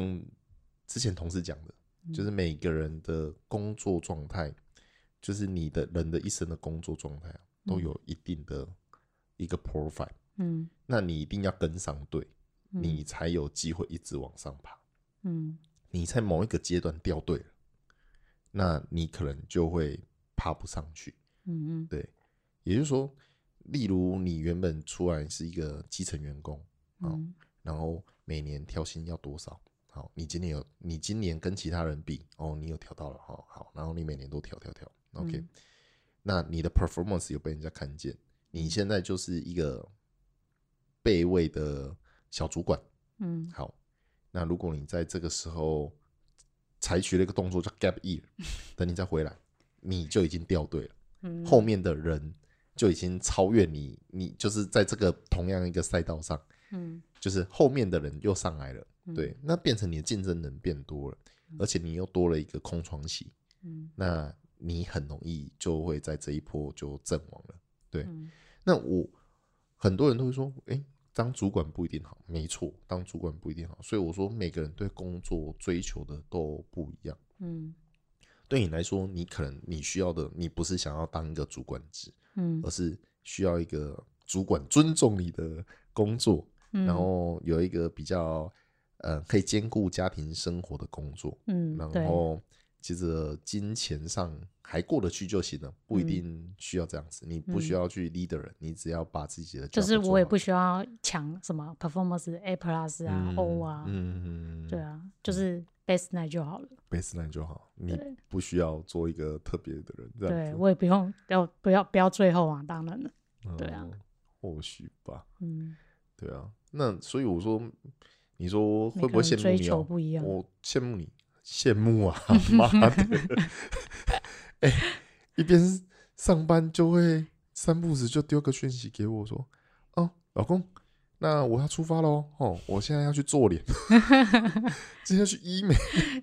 之前同事讲的，就是每个人的工作状态。就是你的人的一生的工作状态啊，都有一定的一个 profile，嗯，那你一定要跟上队，你才有机会一直往上爬，嗯，你在某一个阶段掉队了，那你可能就会爬不上去，嗯嗯，对，也就是说，例如你原本出来是一个基层员工，嗯，然后每年调薪要多少？好，你今年有，你今年跟其他人比，哦，你有调到了，好好，然后你每年都调调调。OK，那你的 performance 有被人家看见，你现在就是一个备位的小主管。嗯，好，那如果你在这个时候采取了一个动作叫 gap year，等你再回来，你就已经掉队了。嗯，后面的人就已经超越你，你就是在这个同样一个赛道上，嗯，就是后面的人又上来了。对，那变成你的竞争人变多了，而且你又多了一个空窗期。嗯，那。你很容易就会在这一波就阵亡了，对。那我很多人都会说，哎，当主管不一定好，没错，当主管不一定好。所以我说，每个人对工作追求的都不一样。嗯，对你来说，你可能你需要的，你不是想要当一个主管职，嗯，而是需要一个主管尊重你的工作，然后有一个比较呃可以兼顾家庭生活的工作，嗯，然后。其实金钱上还过得去就行了，不一定需要这样子。你不需要去 leader，你只要把自己的就是我也不需要抢什么 performance A plus 啊 O 啊，嗯嗯，对啊，就是 base line 就好了，base line 就好，你不需要做一个特别的人。对我也不用要不要不要最后啊，当然了，对啊，或许吧，嗯，对啊，那所以我说，你说会不会羡慕你？我羡慕你。羡慕啊！妈的，哎，一边上班就会三步子就丢个讯息给我说：“哦，老公，那我要出发喽！哦，我现在要去做脸，今天去医美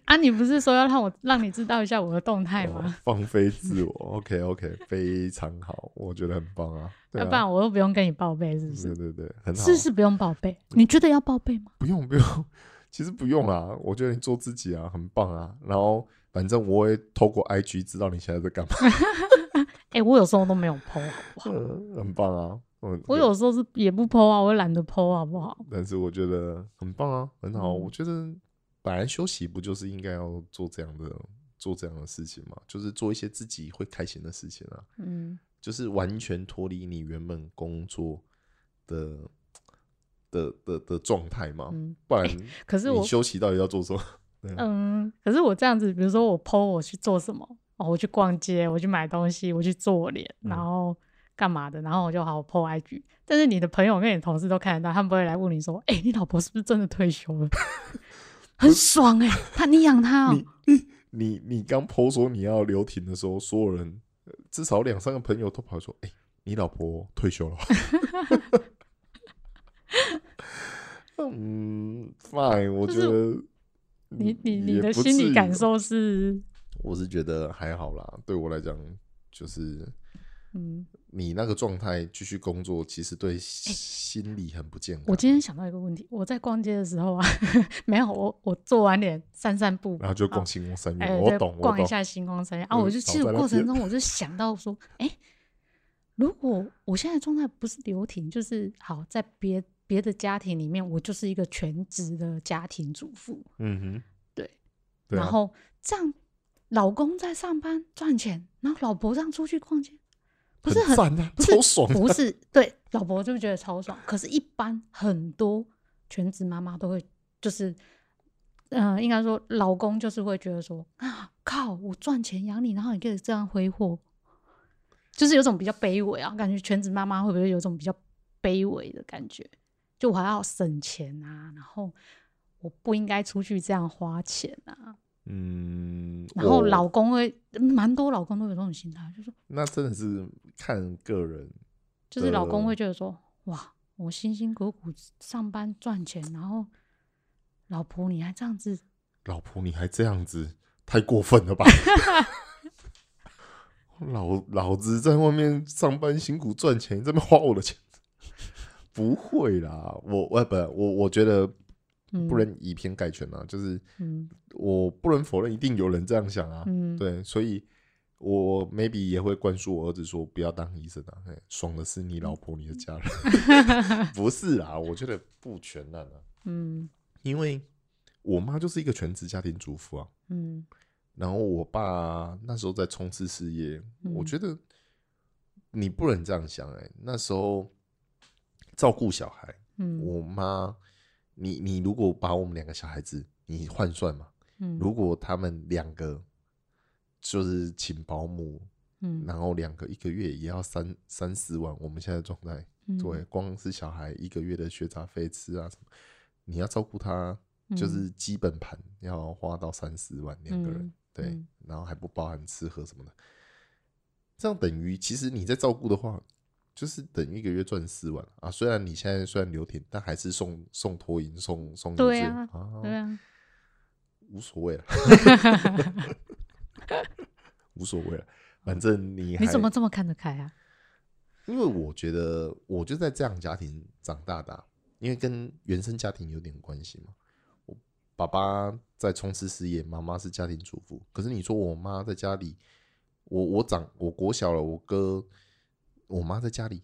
啊！你不是说要让我让你知道一下我的动态吗？放飞自我，OK OK，非常好，我觉得很棒啊！要不然我又不用跟你报备，是不是？对对对，很好，是是不用报备。你觉得要报备吗？不用不用。其实不用啦，我觉得你做自己啊，很棒啊。然后反正我会透过 IG 知道你现在在干嘛。哎，我有时候都没有 PO，好不好？很棒啊。我我有时候是也不 PO 啊，我懒得 PO，好不好？但是我觉得很棒啊，很好。我觉得本来休息不就是应该要做这样的做这样的事情嘛？就是做一些自己会开心的事情啊。嗯，就是完全脱离你原本工作的。的的的状态嘛，不然可是我休息到底要做什么？嗯，可是我这样子，比如说我 PO 我去做什么，哦，我去逛街，我去买东西，我去做脸，然后干嘛的，然后我就好 PO IG。但是你的朋友跟你同事都看得到，他们不会来问你说，哎，你老婆是不是真的退休了？很爽哎，他你养他哦。你你刚 PO 说你要留停的时候，所有人至少两三个朋友都跑说，哎，你老婆退休了。嗯，fine，我觉得你你你的心理感受是，我是觉得还好啦。对我来讲，就是嗯，你那个状态继续工作，其实对心理很不健康。我今天想到一个问题，我在逛街的时候啊，没有我我做完脸散散步，然后就逛星光三月，我懂，逛一下星光三月啊，我就其实过程中我就想到说，哎，如果我现在状态不是流停，就是好在别。别的家庭里面，我就是一个全职的家庭主妇。嗯哼，对。然后这样，老公在上班赚钱，然后老婆这样出去逛街，不是很超爽？不是，对，老婆就觉得超爽。可是，一般很多全职妈妈都会，就是，嗯，应该说，老公就是会觉得说，啊，靠，我赚钱养你，然后你可以这样挥霍，就是有种比较卑微啊。感觉全职妈妈会不会有种比较卑微的感觉？就我还要省钱啊，然后我不应该出去这样花钱啊。嗯，然后老公会蛮多，老公都有这种心态，就说那真的是看个人，就是老公会觉得说，哇，我辛辛苦苦上班赚钱，然后老婆你还这样子，老婆你还这样子，太过分了吧？老老子在外面上班辛苦赚钱，这边花我的钱。不会啦，我我不我我觉得不能以偏概全啊，就是我不能否认一定有人这样想啊，对，所以我 maybe 也会灌输我儿子说不要当医生啊，爽的是你老婆你的家人，不是啊，我觉得不全然啊，嗯，因为我妈就是一个全职家庭主妇啊，嗯，然后我爸那时候在冲刺事业，我觉得你不能这样想，哎，那时候。照顾小孩，嗯，我妈，你你如果把我们两个小孩子你换算嘛，嗯，如果他们两个就是请保姆，嗯，然后两个一个月也要三三四万，我们现在状态，对，光是小孩一个月的学杂费吃啊什么，你要照顾他，就是基本盘要花到三四万两个人，对，然后还不包含吃喝什么的，这样等于其实你在照顾的话。就是等于一个月赚四万啊！虽然你现在虽然留停，但还是送送托银送送对啊，对啊，无所谓了，无所谓了，反正你你怎么这么看得开啊？因为我觉得我就在这样家庭长大的，因为跟原生家庭有点关系嘛。我爸爸在从事事业，妈妈是家庭主妇。可是你说我妈在家里，我我长我国小了，我哥。我妈在家里，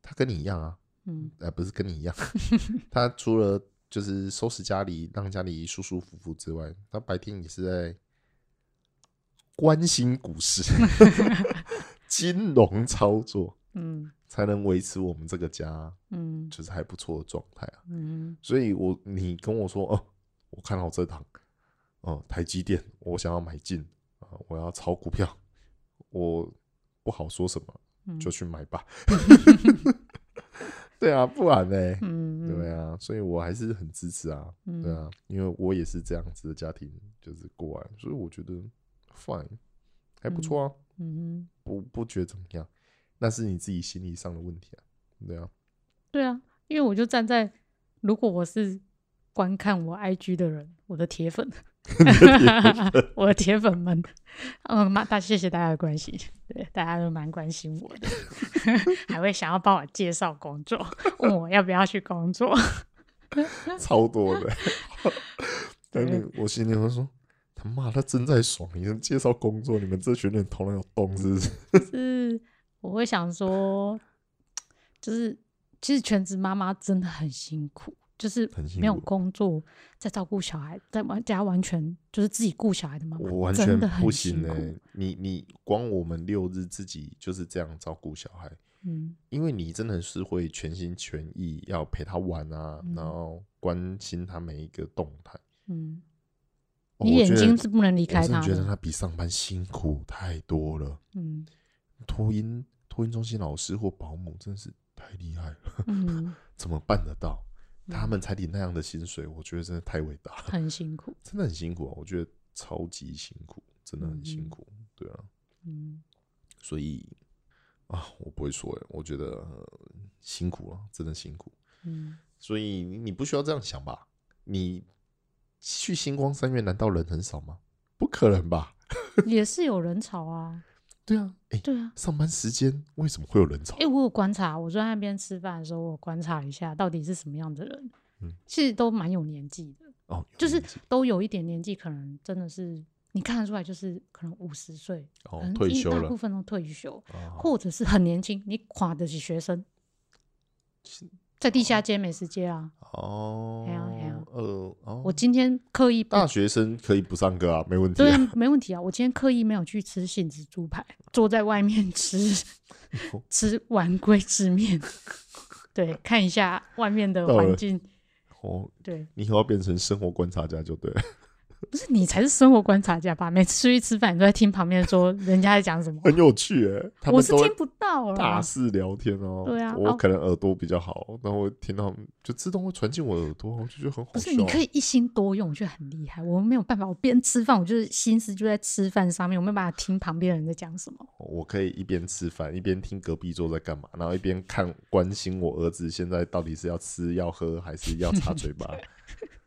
她跟你一样啊，嗯，呃，不是跟你一样，她除了就是收拾家里，让家里舒舒服服之外，她白天也是在关心股市、金融操作，嗯，才能维持我们这个家，嗯，就是还不错的状态啊，嗯，所以我你跟我说哦，我看到这堂，哦，台积电，我想要买进啊，我要炒股票，我不好说什么。就去买吧，对啊，不然呢？嗯，对啊，所以我还是很支持啊，对啊，因为我也是这样子的家庭，就是过来，所以我觉得 fine 还不错啊，嗯不不觉得怎么样，那是你自己心理上的问题啊，对啊，对啊，因为我就站在，如果我是观看我 IG 的人，我的铁粉。我的铁粉们，嗯，妈大谢谢大家的关心，对，大家都蛮关心我的，还会想要帮我介绍工作，问我要不要去工作，超多的。但是我心里会说，他妈他真在爽，你能介绍工作，你们这群人头脑有洞是不是？是，我会想说，就是其实全职妈妈真的很辛苦。就是没有工作，在照顾小孩，在完家完全就是自己顾小孩的妈妈，我完全不行哎！你你光我们六日自己就是这样照顾小孩，嗯，因为你真的是会全心全意要陪他玩啊，然后关心他每一个动态，嗯，你眼睛是不能离开他。我觉得他比上班辛苦太多了。嗯，托婴托婴中心老师或保姆真的是太厉害了。嗯，怎么办得到？他们才领那样的薪水，我觉得真的太伟大了。很辛苦，真的很辛苦啊！我觉得超级辛苦，真的很辛苦。对啊，嗯，所以啊，我不会说哎，我觉得辛苦了，真的辛苦。嗯，所以你不需要这样想吧？你去星光三月，难道人很少吗？不可能吧？也是有人潮啊。对啊，哎，对啊，上班时间为什么会有人潮？哎，我有观察，我在那边吃饭的时候，我观察一下到底是什么样的人。嗯，其实都蛮有年纪的哦，就是都有一点年纪，可能真的是你看得出来，就是可能五十岁，哦，退休了，大部分都退休，或者是很年轻，你垮的是学生。在地下街美食街啊！哦，还有还有，呃，我今天刻意大学生可以不上课啊，没问题。对，没问题啊！我今天刻意没有去吃杏子猪排，坐在外面吃 吃碗归吃面，对，看一下外面的环境。哦，对，你以后要变成生活观察家就对了。不是你才是生活观察家吧？每次出去吃饭，你都在听旁边说人家在讲什么，很有趣哎。我是听不到，大肆聊天哦。对啊，我可能耳朵比较好，然后听到就自动会传进我耳朵，我就觉得很好。不是，你可以一心多用，我觉得很厉害。我没有办法，我边吃饭，我就是心思就在吃饭上面，我没有办法听旁边人在讲什么。我可以一边吃饭，一边听隔壁桌在干嘛，然后一边看关心我儿子现在到底是要吃、要喝还是要擦嘴巴。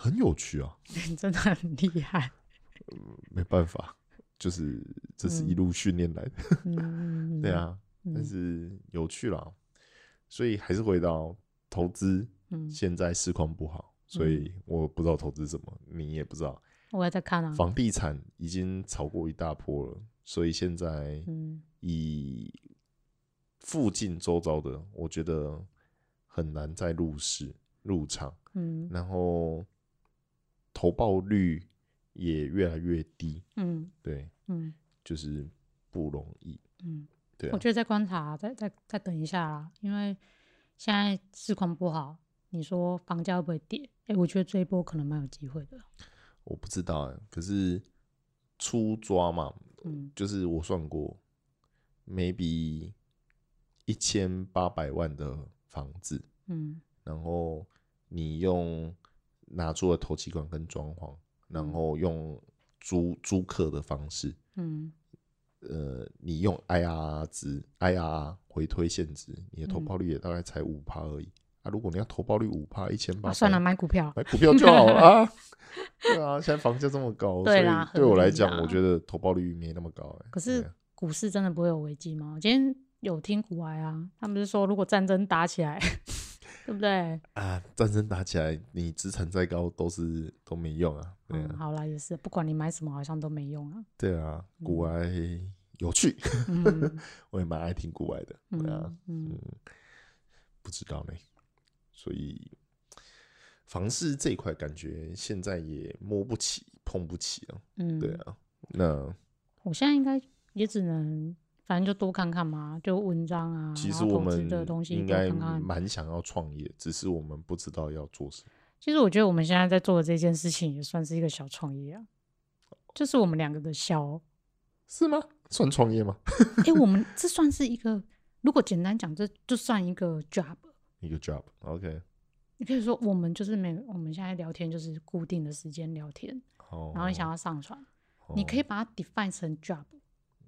很有趣啊！真的很厉害。没办法，就是这是一路训练来的。对啊，但是有趣啦。所以还是回到投资。嗯，现在市况不好，所以我不知道投资什么，你也不知道。我还在看啊。房地产已经炒过一大波了，所以现在以附近周遭的，我觉得很难再入市入场。嗯，然后。投报率也越来越低，嗯，对，嗯，就是不容易，嗯，对。我觉得再观察，再再再等一下啦，因为现在市况不好，你说房价会不会跌？哎，我觉得这一波可能蛮有机会的。我不知道哎，可是初抓嘛，嗯，就是我算过，maybe 一千八百万的房子，嗯，然后你用。拿出了投气管跟装潢，然后用租租客的方式，嗯，呃，你用 IRR 值，IRR 回推现值，你的投报率也大概才五趴而已啊。如果你要投报率五趴，一千八，算了，买股票，买股票就好了。对啊，现在房价这么高，所以对我来讲，我觉得投报率没那么高。可是股市真的不会有危机吗？今天有听股癌啊，他们是说如果战争打起来。对不对啊？战争打起来，你资产再高都是都没用啊。嗯，好啦，也是，不管你买什么，好像都没用啊。对啊，古外有趣，我也蛮爱听古外的。对啊，嗯，不知道呢。所以房市这一块，感觉现在也摸不起、碰不起啊。嗯，对啊。那我现在应该也只能。反正就多看看嘛，就文章啊，其实我们的东西应该蛮想要创业，只是我们不知道要做什么。其实我觉得我们现在在做的这件事情也算是一个小创业啊，就是我们两个的小，是吗？算创业吗？哎，我们这算是一个，如果简单讲，这就算一个 job，一个 job，OK。你可以说我们就是每我们现在聊天就是固定的时间聊天，然后你想要上传，你可以把它 define 成 job。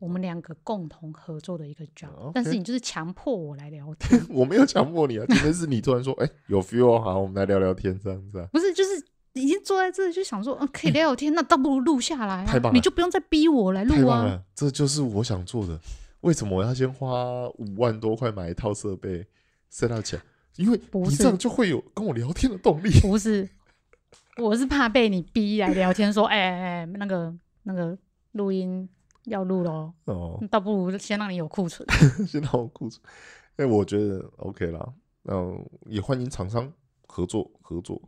我们两个共同合作的一个 job，但是你就是强迫我来聊天。我没有强迫你啊，今天是你突然说，哎，有 feel 好，我们来聊聊天这样子啊。不是，就是已经坐在这里就想说，嗯，可以聊聊天，那倒不如录下来，太棒了，你就不用再逼我来录啊。这就是我想做的。为什么我要先花五万多块买一套设备 set up 起来？因为你这样就会有跟我聊天的动力。不是，我是怕被你逼来聊天，说，哎哎哎，那个那个录音。要录喽，哦，倒不如先让你有库存，先让我库存。哎，我觉得 OK 啦，嗯，也欢迎厂商合作合作。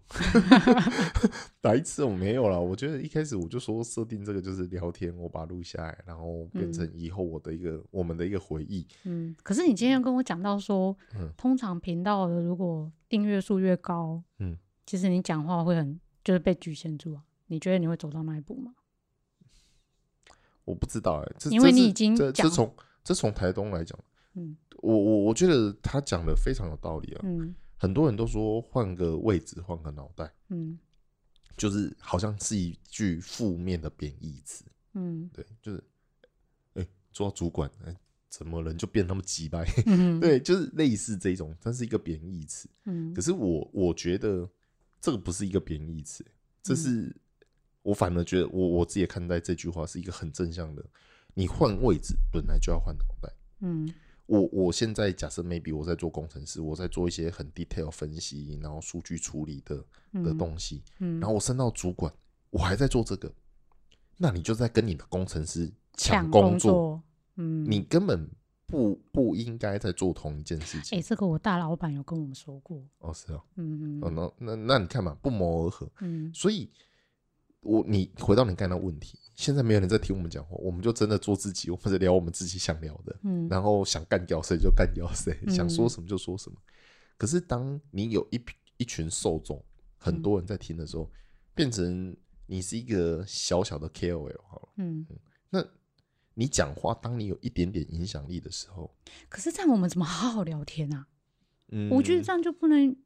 哪一次我没有了？我觉得一开始我就说设定这个就是聊天，我把它录下来，然后变成以后我的一个我们的一个回忆。嗯，可是你今天跟我讲到说，嗯通常频道的如果订阅数越高，嗯，其实你讲话会很就是被局限住啊。你觉得你会走到那一步吗？我不知道哎，因为你已经这这从这从台东来讲，嗯，我我我觉得他讲的非常有道理啊。嗯，很多人都说换个位置，换个脑袋，嗯，就是好像是一句负面的贬义词。嗯，对，就是，哎，做主管，哎，怎么人就变那么急掰？对，就是类似这种，它是一个贬义词。嗯，可是我我觉得这个不是一个贬义词，这是。我反而觉得，我我自己看待这句话是一个很正向的。你换位置本来就要换脑袋。嗯，我我现在假设 maybe 我在做工程师，我在做一些很 detail 分析，然后数据处理的的东西。嗯，然后我升到主管，我还在做这个，那你就在跟你的工程师抢工作。嗯，你根本不不应该在做同一件事情。哎，这个我大老板有跟我们说过。哦，是啊。嗯嗯。哦，那那那你看嘛，不谋而合。嗯，所以。我你回到你刚才的问题，现在没有人在听我们讲话，我们就真的做自己，我们聊我们自己想聊的，嗯，然后想干掉谁就干掉谁，想说什么就说什么。可是当你有一一群受众，很多人在听的时候，变成你是一个小小的 KOL 好了，嗯，那你讲话，当你有一点点影响力的时候，可是这样我们怎么好好聊天啊？嗯，我觉得这样就不能。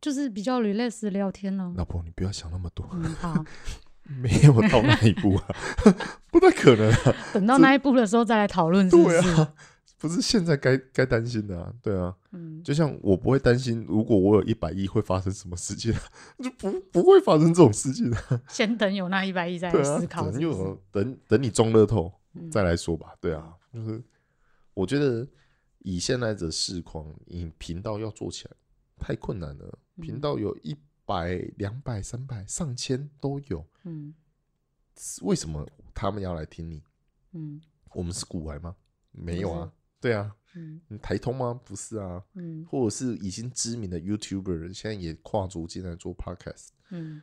就是比较 relax 聊天呢。老婆，你不要想那么多。嗯，好。没有到那一步啊，不太可能啊。等到那一步的时候再来讨论，是不是？不是现在该该担心的啊，对啊。嗯。就像我不会担心，如果我有一百亿会发生什么事情，就不不会发生这种事情啊。先等有那一百亿再来思考。等有等等你中乐透再来说吧。对啊，就是我觉得以现在的市况，你频道要做起来。太困难了，频道有一百、两百、三百、上千都有。嗯，为什么他们要来听你？嗯，我们是古玩吗？没有啊，对啊。嗯，台通吗？不是啊。嗯，或者是已经知名的 YouTuber，现在也跨足进来做 Podcast。嗯，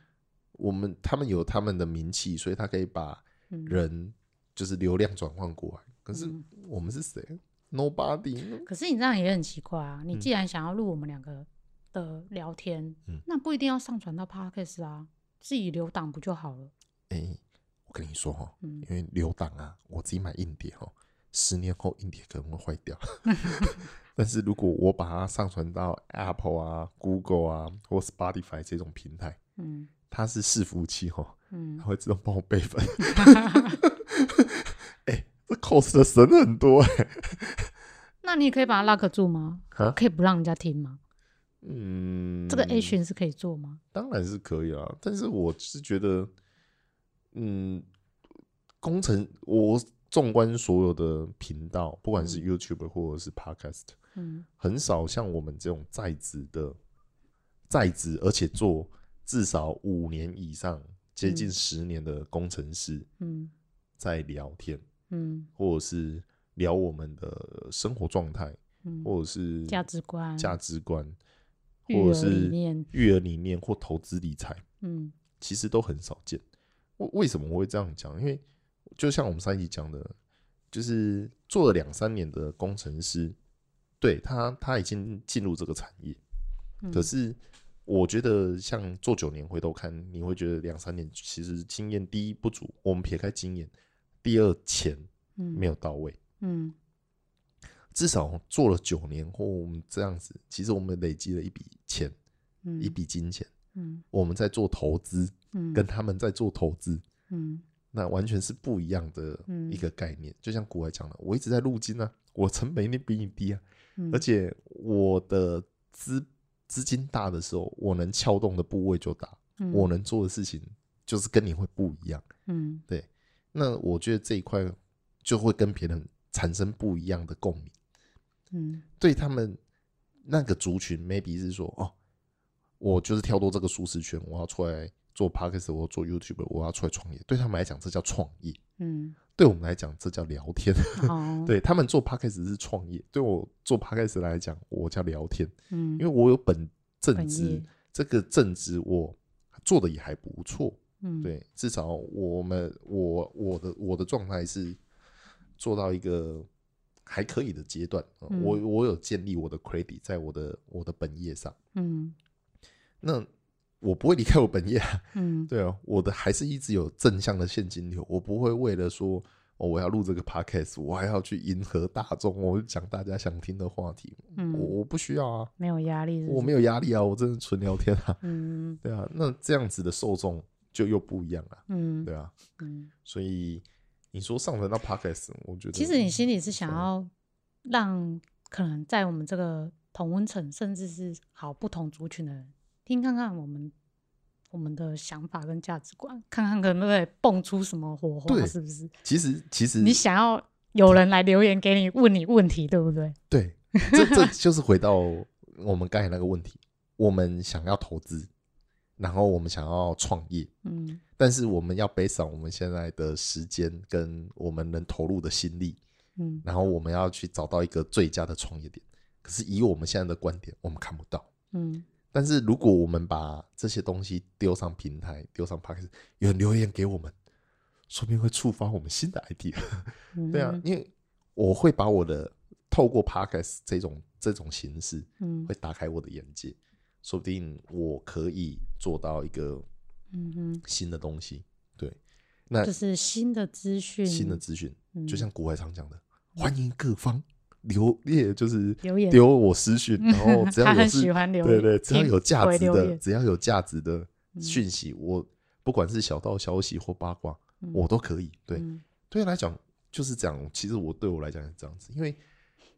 我们他们有他们的名气，所以他可以把人就是流量转换过来。可是我们是谁？Nobody。可是你这样也很奇怪啊！你既然想要录我们两个。的聊天，嗯那不一定要上传到 Podcast 啊，自己留档不就好了？哎，我跟你说哈，因为留档啊，我自己买硬碟哦，十年后硬碟可能会坏掉。但是如果我把它上传到 Apple 啊、Google 啊或 Spotify 这种平台，嗯，它是伺服器哈，嗯，它会自动帮我备份。哎，这 cost 省很多哎。那你可以把它 lock 住吗？可以不让人家听吗？嗯，这个 action 是可以做吗？当然是可以啊，但是我是觉得，嗯，工程我纵观所有的频道，不管是 YouTube 或者是 Podcast，嗯，很少像我们这种在职的在职，而且做至少五年以上、接近十年的工程师，嗯，在聊天，嗯，或者是聊我们的生活状态，嗯，或者是价值观、价值观。或者是育儿理念或投资理财，嗯，其实都很少见。为为什么我会这样讲？因为就像我们上一集讲的，就是做了两三年的工程师，对他他已经进入这个产业。可是我觉得，像做九年回头看，你会觉得两三年其实经验第一不足。我们撇开经验，第二钱没有到位，嗯。至少做了九年或我们这样子，其实我们累积了一笔钱，嗯，一笔金钱，嗯，我们在做投资，嗯，跟他们在做投资，嗯，那完全是不一样的一个概念。就像古外讲的，我一直在入金啊，我成本一定比你低啊，而且我的资资金大的时候，我能撬动的部位就大，我能做的事情就是跟你会不一样，嗯，对。那我觉得这一块就会跟别人产生不一样的共鸣。嗯，对他们那个族群，maybe 是说哦，我就是跳脱这个舒适圈，我要出来做 podcast，我做 YouTube，我要出来创业。对他们来讲，这叫创业。嗯，对我们来讲，这叫聊天。对他们做 podcast 是创业，对我做 podcast 来讲，我叫聊天。嗯，因为我有本正职，这个正职我做的也还不错。嗯，对，至少我们我我的我的状态是做到一个。还可以的阶段，我我有建立我的 credit 在我的我的本业上。嗯，那我不会离开我本业，嗯，对啊，我的还是一直有正向的现金流，我不会为了说哦我要录这个 podcast，我还要去迎合大众，我讲大家想听的话题，嗯，我我不需要啊，没有压力，我没有压力啊，我真的纯聊天啊，嗯，对啊，那这样子的受众就又不一样了，嗯，对啊，嗯，所以你说上传到 podcast，我觉得其实你心里是想要让可能在我们这个同温层，甚至是好不同族群的人。听看看我们我们的想法跟价值观，看看可能会蹦出什么火花，是不是？其实其实你想要有人来留言给你问你问题，对不对？对，这这就是回到我们刚才那个问题，我们想要投资，然后我们想要创业，嗯，但是我们要背上我们现在的时间跟我们能投入的心力，嗯，然后我们要去找到一个最佳的创业点，可是以我们现在的观点，我们看不到，嗯。但是如果我们把这些东西丢上平台，丢上 p o d 有人留言给我们，说不定会触发我们新的 idea。对啊，因为我会把我的透过 podcast 这种这种形式，嗯，会打开我的眼界，说不定我可以做到一个嗯哼新的东西。对，那就是新的资讯，新的资讯，就像国外常讲的，欢迎各方。留列就是丢我私讯，然后只要有是，对对，只要有价值的，只要有价值的讯息，我不管是小道消息或八卦，我都可以。对，对来讲就是这样。其实我对我来讲是这样子，因为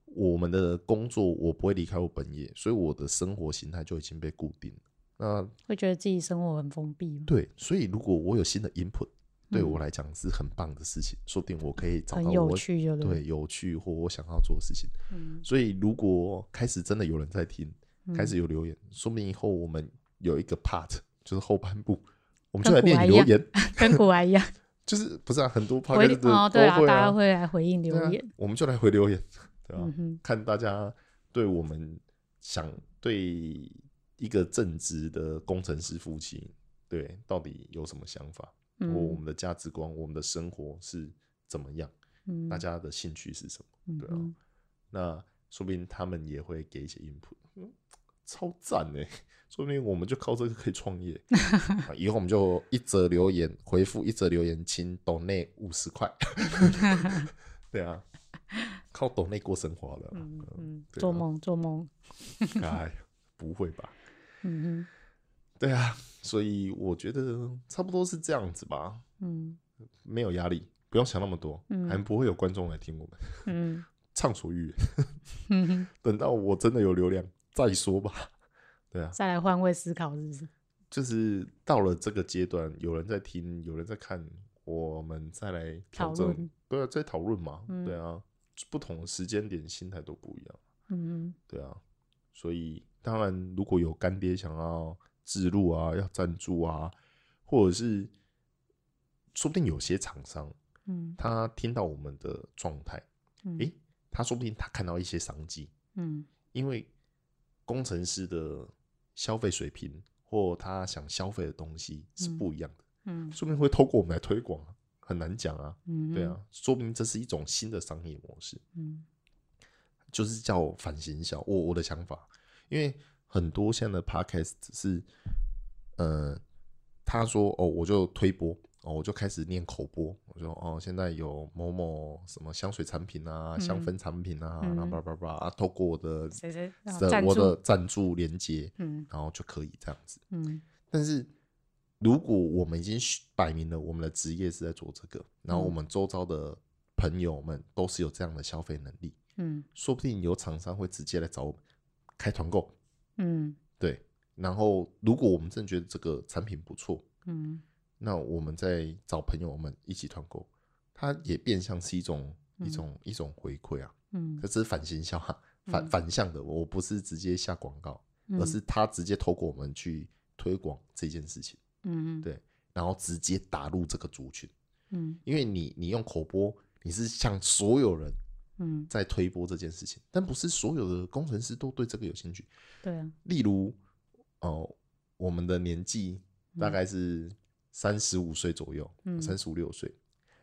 我们的工作我不会离开我本业，所以我的生活形态就已经被固定了。那会觉得自己生活很封闭。对，所以如果我有新的 input。对我来讲是很棒的事情，说不定我可以找到我对有趣或我想要做的事情。嗯，所以如果开始真的有人在听，开始有留言，说明以后我们有一个 part 就是后半部，我们就来念留言，跟古玩一样，就是不是啊？很多 part 哦，对啊，大家会来回应留言，我们就来回留言，对吧？看大家对我们想对一个正直的工程师夫妻，对到底有什么想法？我我们的价值观，我们的生活是怎么样？嗯，大家的兴趣是什么？对啊，那说不定他们也会给一些 input，嗯，超赞哎！说不定我们就靠这个可以创业，以后我们就一则留言回复一则留言，请抖内五十块。对啊，靠抖内过生活了。嗯嗯，做梦做梦。哎，不会吧？嗯哼。对啊，所以我觉得差不多是这样子吧。嗯，没有压力，不用想那么多，还不会有观众来听我们。嗯，畅所欲言。嗯 等到我真的有流量再说吧。对啊，再来换位思考，是不是？就是到了这个阶段，有人在听，有人在看，我们再来讨论。对啊，再讨论嘛。对啊，不同的时间点，心态都不一样。嗯，对啊。所以当然，如果有干爹想要。植入啊，要赞助啊，或者是说不定有些厂商，嗯，他听到我们的状态，诶，他说不定他看到一些商机，嗯，因为工程师的消费水平或他想消费的东西是不一样的，嗯，说不定会透过我们来推广，很难讲啊，嗯，对啊，说明这是一种新的商业模式，嗯，就是叫反行销，我我的想法，因为。很多现在的 podcast 是，呃，他说哦，我就推播哦，我就开始念口播，我说哦，现在有某某什么香水产品啊，香氛产品啊，然后叭叭叭啊，透过我的谁谁的我的赞助连接，嗯，然后就可以这样子，嗯。但是如果我们已经摆明了我们的职业是在做这个，然后我们周遭的朋友们都是有这样的消费能力，嗯，说不定有厂商会直接来找我们开团购。嗯，对。然后，如果我们真的觉得这个产品不错，嗯，那我们再找朋友们一起团购，它也变相是一种一种一种回馈啊。嗯，这是反行销哈，反反向的。我不是直接下广告，而是他直接透过我们去推广这件事情。嗯，对。然后直接打入这个族群。嗯，因为你你用口播，你是向所有人。嗯，在推波这件事情，但不是所有的工程师都对这个有兴趣。对啊，例如，哦，我们的年纪大概是三十五岁左右，三十五六岁。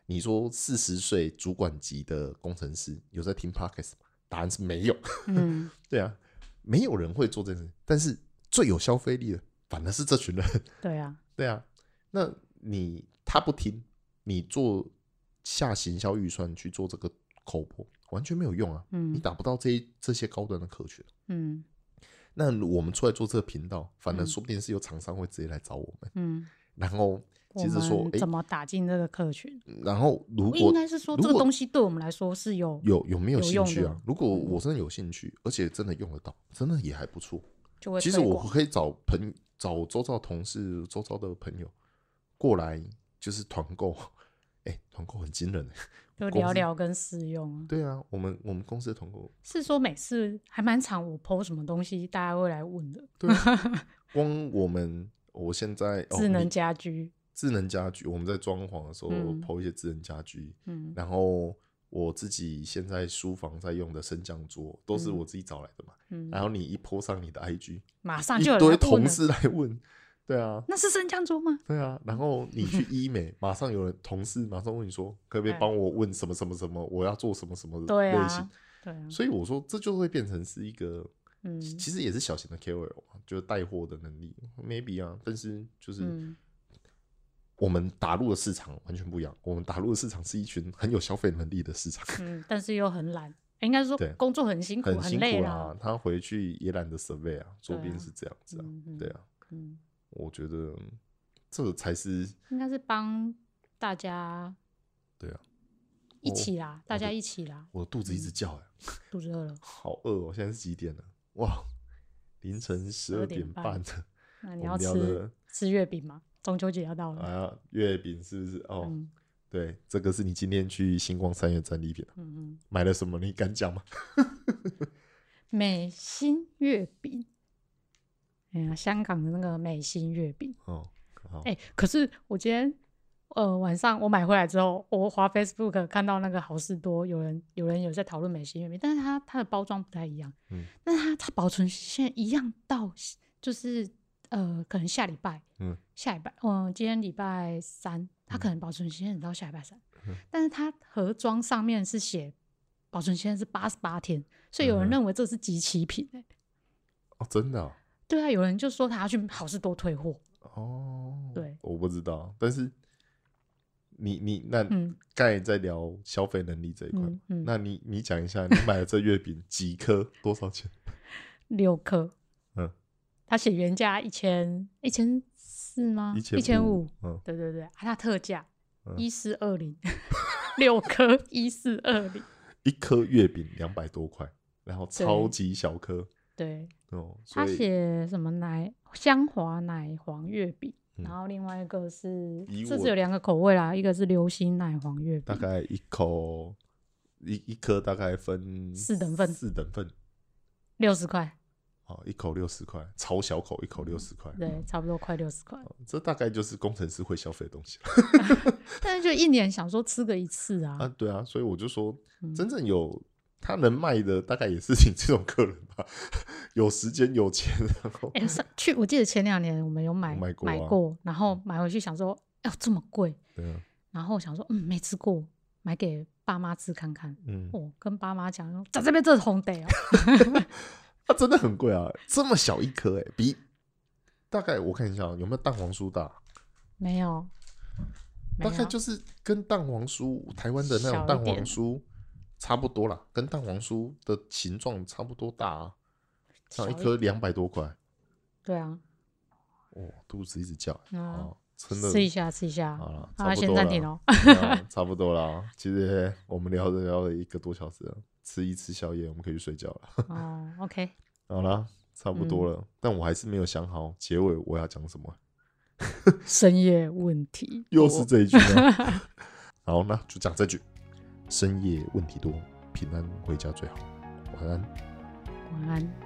你说四十岁主管级的工程师有在听 Podcast 吗？答案是没有。嗯，对啊，没有人会做这件事。但是最有消费力的反而是这群人。对啊，对啊，那你他不听，你做下行销预算去做这个口播，完全没有用啊。嗯，你打不到这这些高端的客群。嗯，那我们出来做这个频道，反正说不定是有厂商会直接来找我们。嗯，然后。其实说怎么打进这个客群，然后如果应该是说这个东西对我们来说是有有有没有兴趣啊？如果我真的有兴趣，而且真的用得到，真的也还不错。其实我可以找朋找周遭同事、周遭的朋友过来，就是团购。哎，团购很惊人，就聊聊跟试用啊。对啊，我们我们公司的团购是说每次还蛮长，我抛什么东西，大家会来问的。对，光我们我现在智能家居。智能家居，我们在装潢的时候抛一些智能家居，嗯，然后我自己现在书房在用的升降桌都是我自己找来的嘛，嗯，然后你一泼上你的 IG，马上就一堆同事来问，对啊，那是升降桌吗？对啊，然后你去医美，马上有人同事马上问你说，可不可以帮我问什么什么什么，我要做什么什么类型？对啊，所以我说这就会变成是一个，嗯，其实也是小型的 KOL 就是带货的能力，maybe 啊，但是就是。我们打入的市场完全不一样。我们打入的市场是一群很有消费能力的市场，嗯，但是又很懒，应该说工作很辛苦，很辛苦啊。他回去也懒得 survey 啊，周边是这样子啊，对啊，嗯，我觉得这才是应该是帮大家，对啊，一起啦，大家一起啦。我肚子一直叫哎，肚子饿了，好饿哦！现在是几点了？哇，凌晨十二点半的。那 你要吃吃月饼吗？中秋节要到了，啊，月饼是不是？哦，对，这个是你今天去星光三月战利品，嗯嗯，买了什么？你敢讲吗？美心月饼，哎呀，香港的那个美心月饼，哦，哎，可是我今天呃晚上我买回来之后，我滑 Facebook 看到那个好事多有人有人有在讨论美心月饼，但是它它的包装不太一样，嗯，但是它它保存时间一样到就是。呃，可能下礼拜，嗯，下礼拜，嗯，今天礼拜三，它可能保存时间到下礼拜三，但是它盒装上面是写保存时间是八十八天，所以有人认为这是集齐品，哎，哦，真的，对啊，有人就说他要去好事多退货，哦，对，我不知道，但是你你那刚才在聊消费能力这一块，那你你讲一下，你买了这月饼几颗多少钱？六颗。嗯。他写原价一千一千四吗？一千五。嗯，对对对，啊，他特价一四二零，六颗一四二零，一颗月饼两百多块，然后超级小颗。对，哦，他写什么奶香滑奶黄月饼，然后另外一个是，这是有两个口味啦，一个是流心奶黄月饼，大概一口一一颗大概分四等份，四等份，六十块。哦，一口六十块，超小口，一口六十块，对，差不多快六十块。这大概就是工程师会消费的东西。但是就一年想说吃个一次啊。啊，对啊，所以我就说，真正有他能卖的，大概也是你这种客人吧，有时间有钱。然后，哎，去，我记得前两年我们有买买过，然后买回去想说，哎这么贵，对啊。然后想说，嗯，没吃过，买给爸妈吃看看。嗯，我跟爸妈讲，在这边这是红得哦。它 真的很贵啊！这么小一颗，哎，比大概我看一下有没有蛋黄酥大？没有，大概就是跟蛋黄酥台湾的那种蛋黄酥差不多啦，跟蛋黄酥的形状差不多大啊。像一颗两百多块。对啊。哦，肚子一直叫啊！真的吃一下，吃一下。好了，好，先暂停哦。差不多了，其实我们聊着聊了一个多小时了。吃一次宵夜，我们可以去睡觉了。哦，OK，好了，差不多了，但我还是没有想好结尾我要讲什么。深夜问题，又是这一句吗？好，那就讲这句：深夜问题多，平安回家最好。晚安，晚安。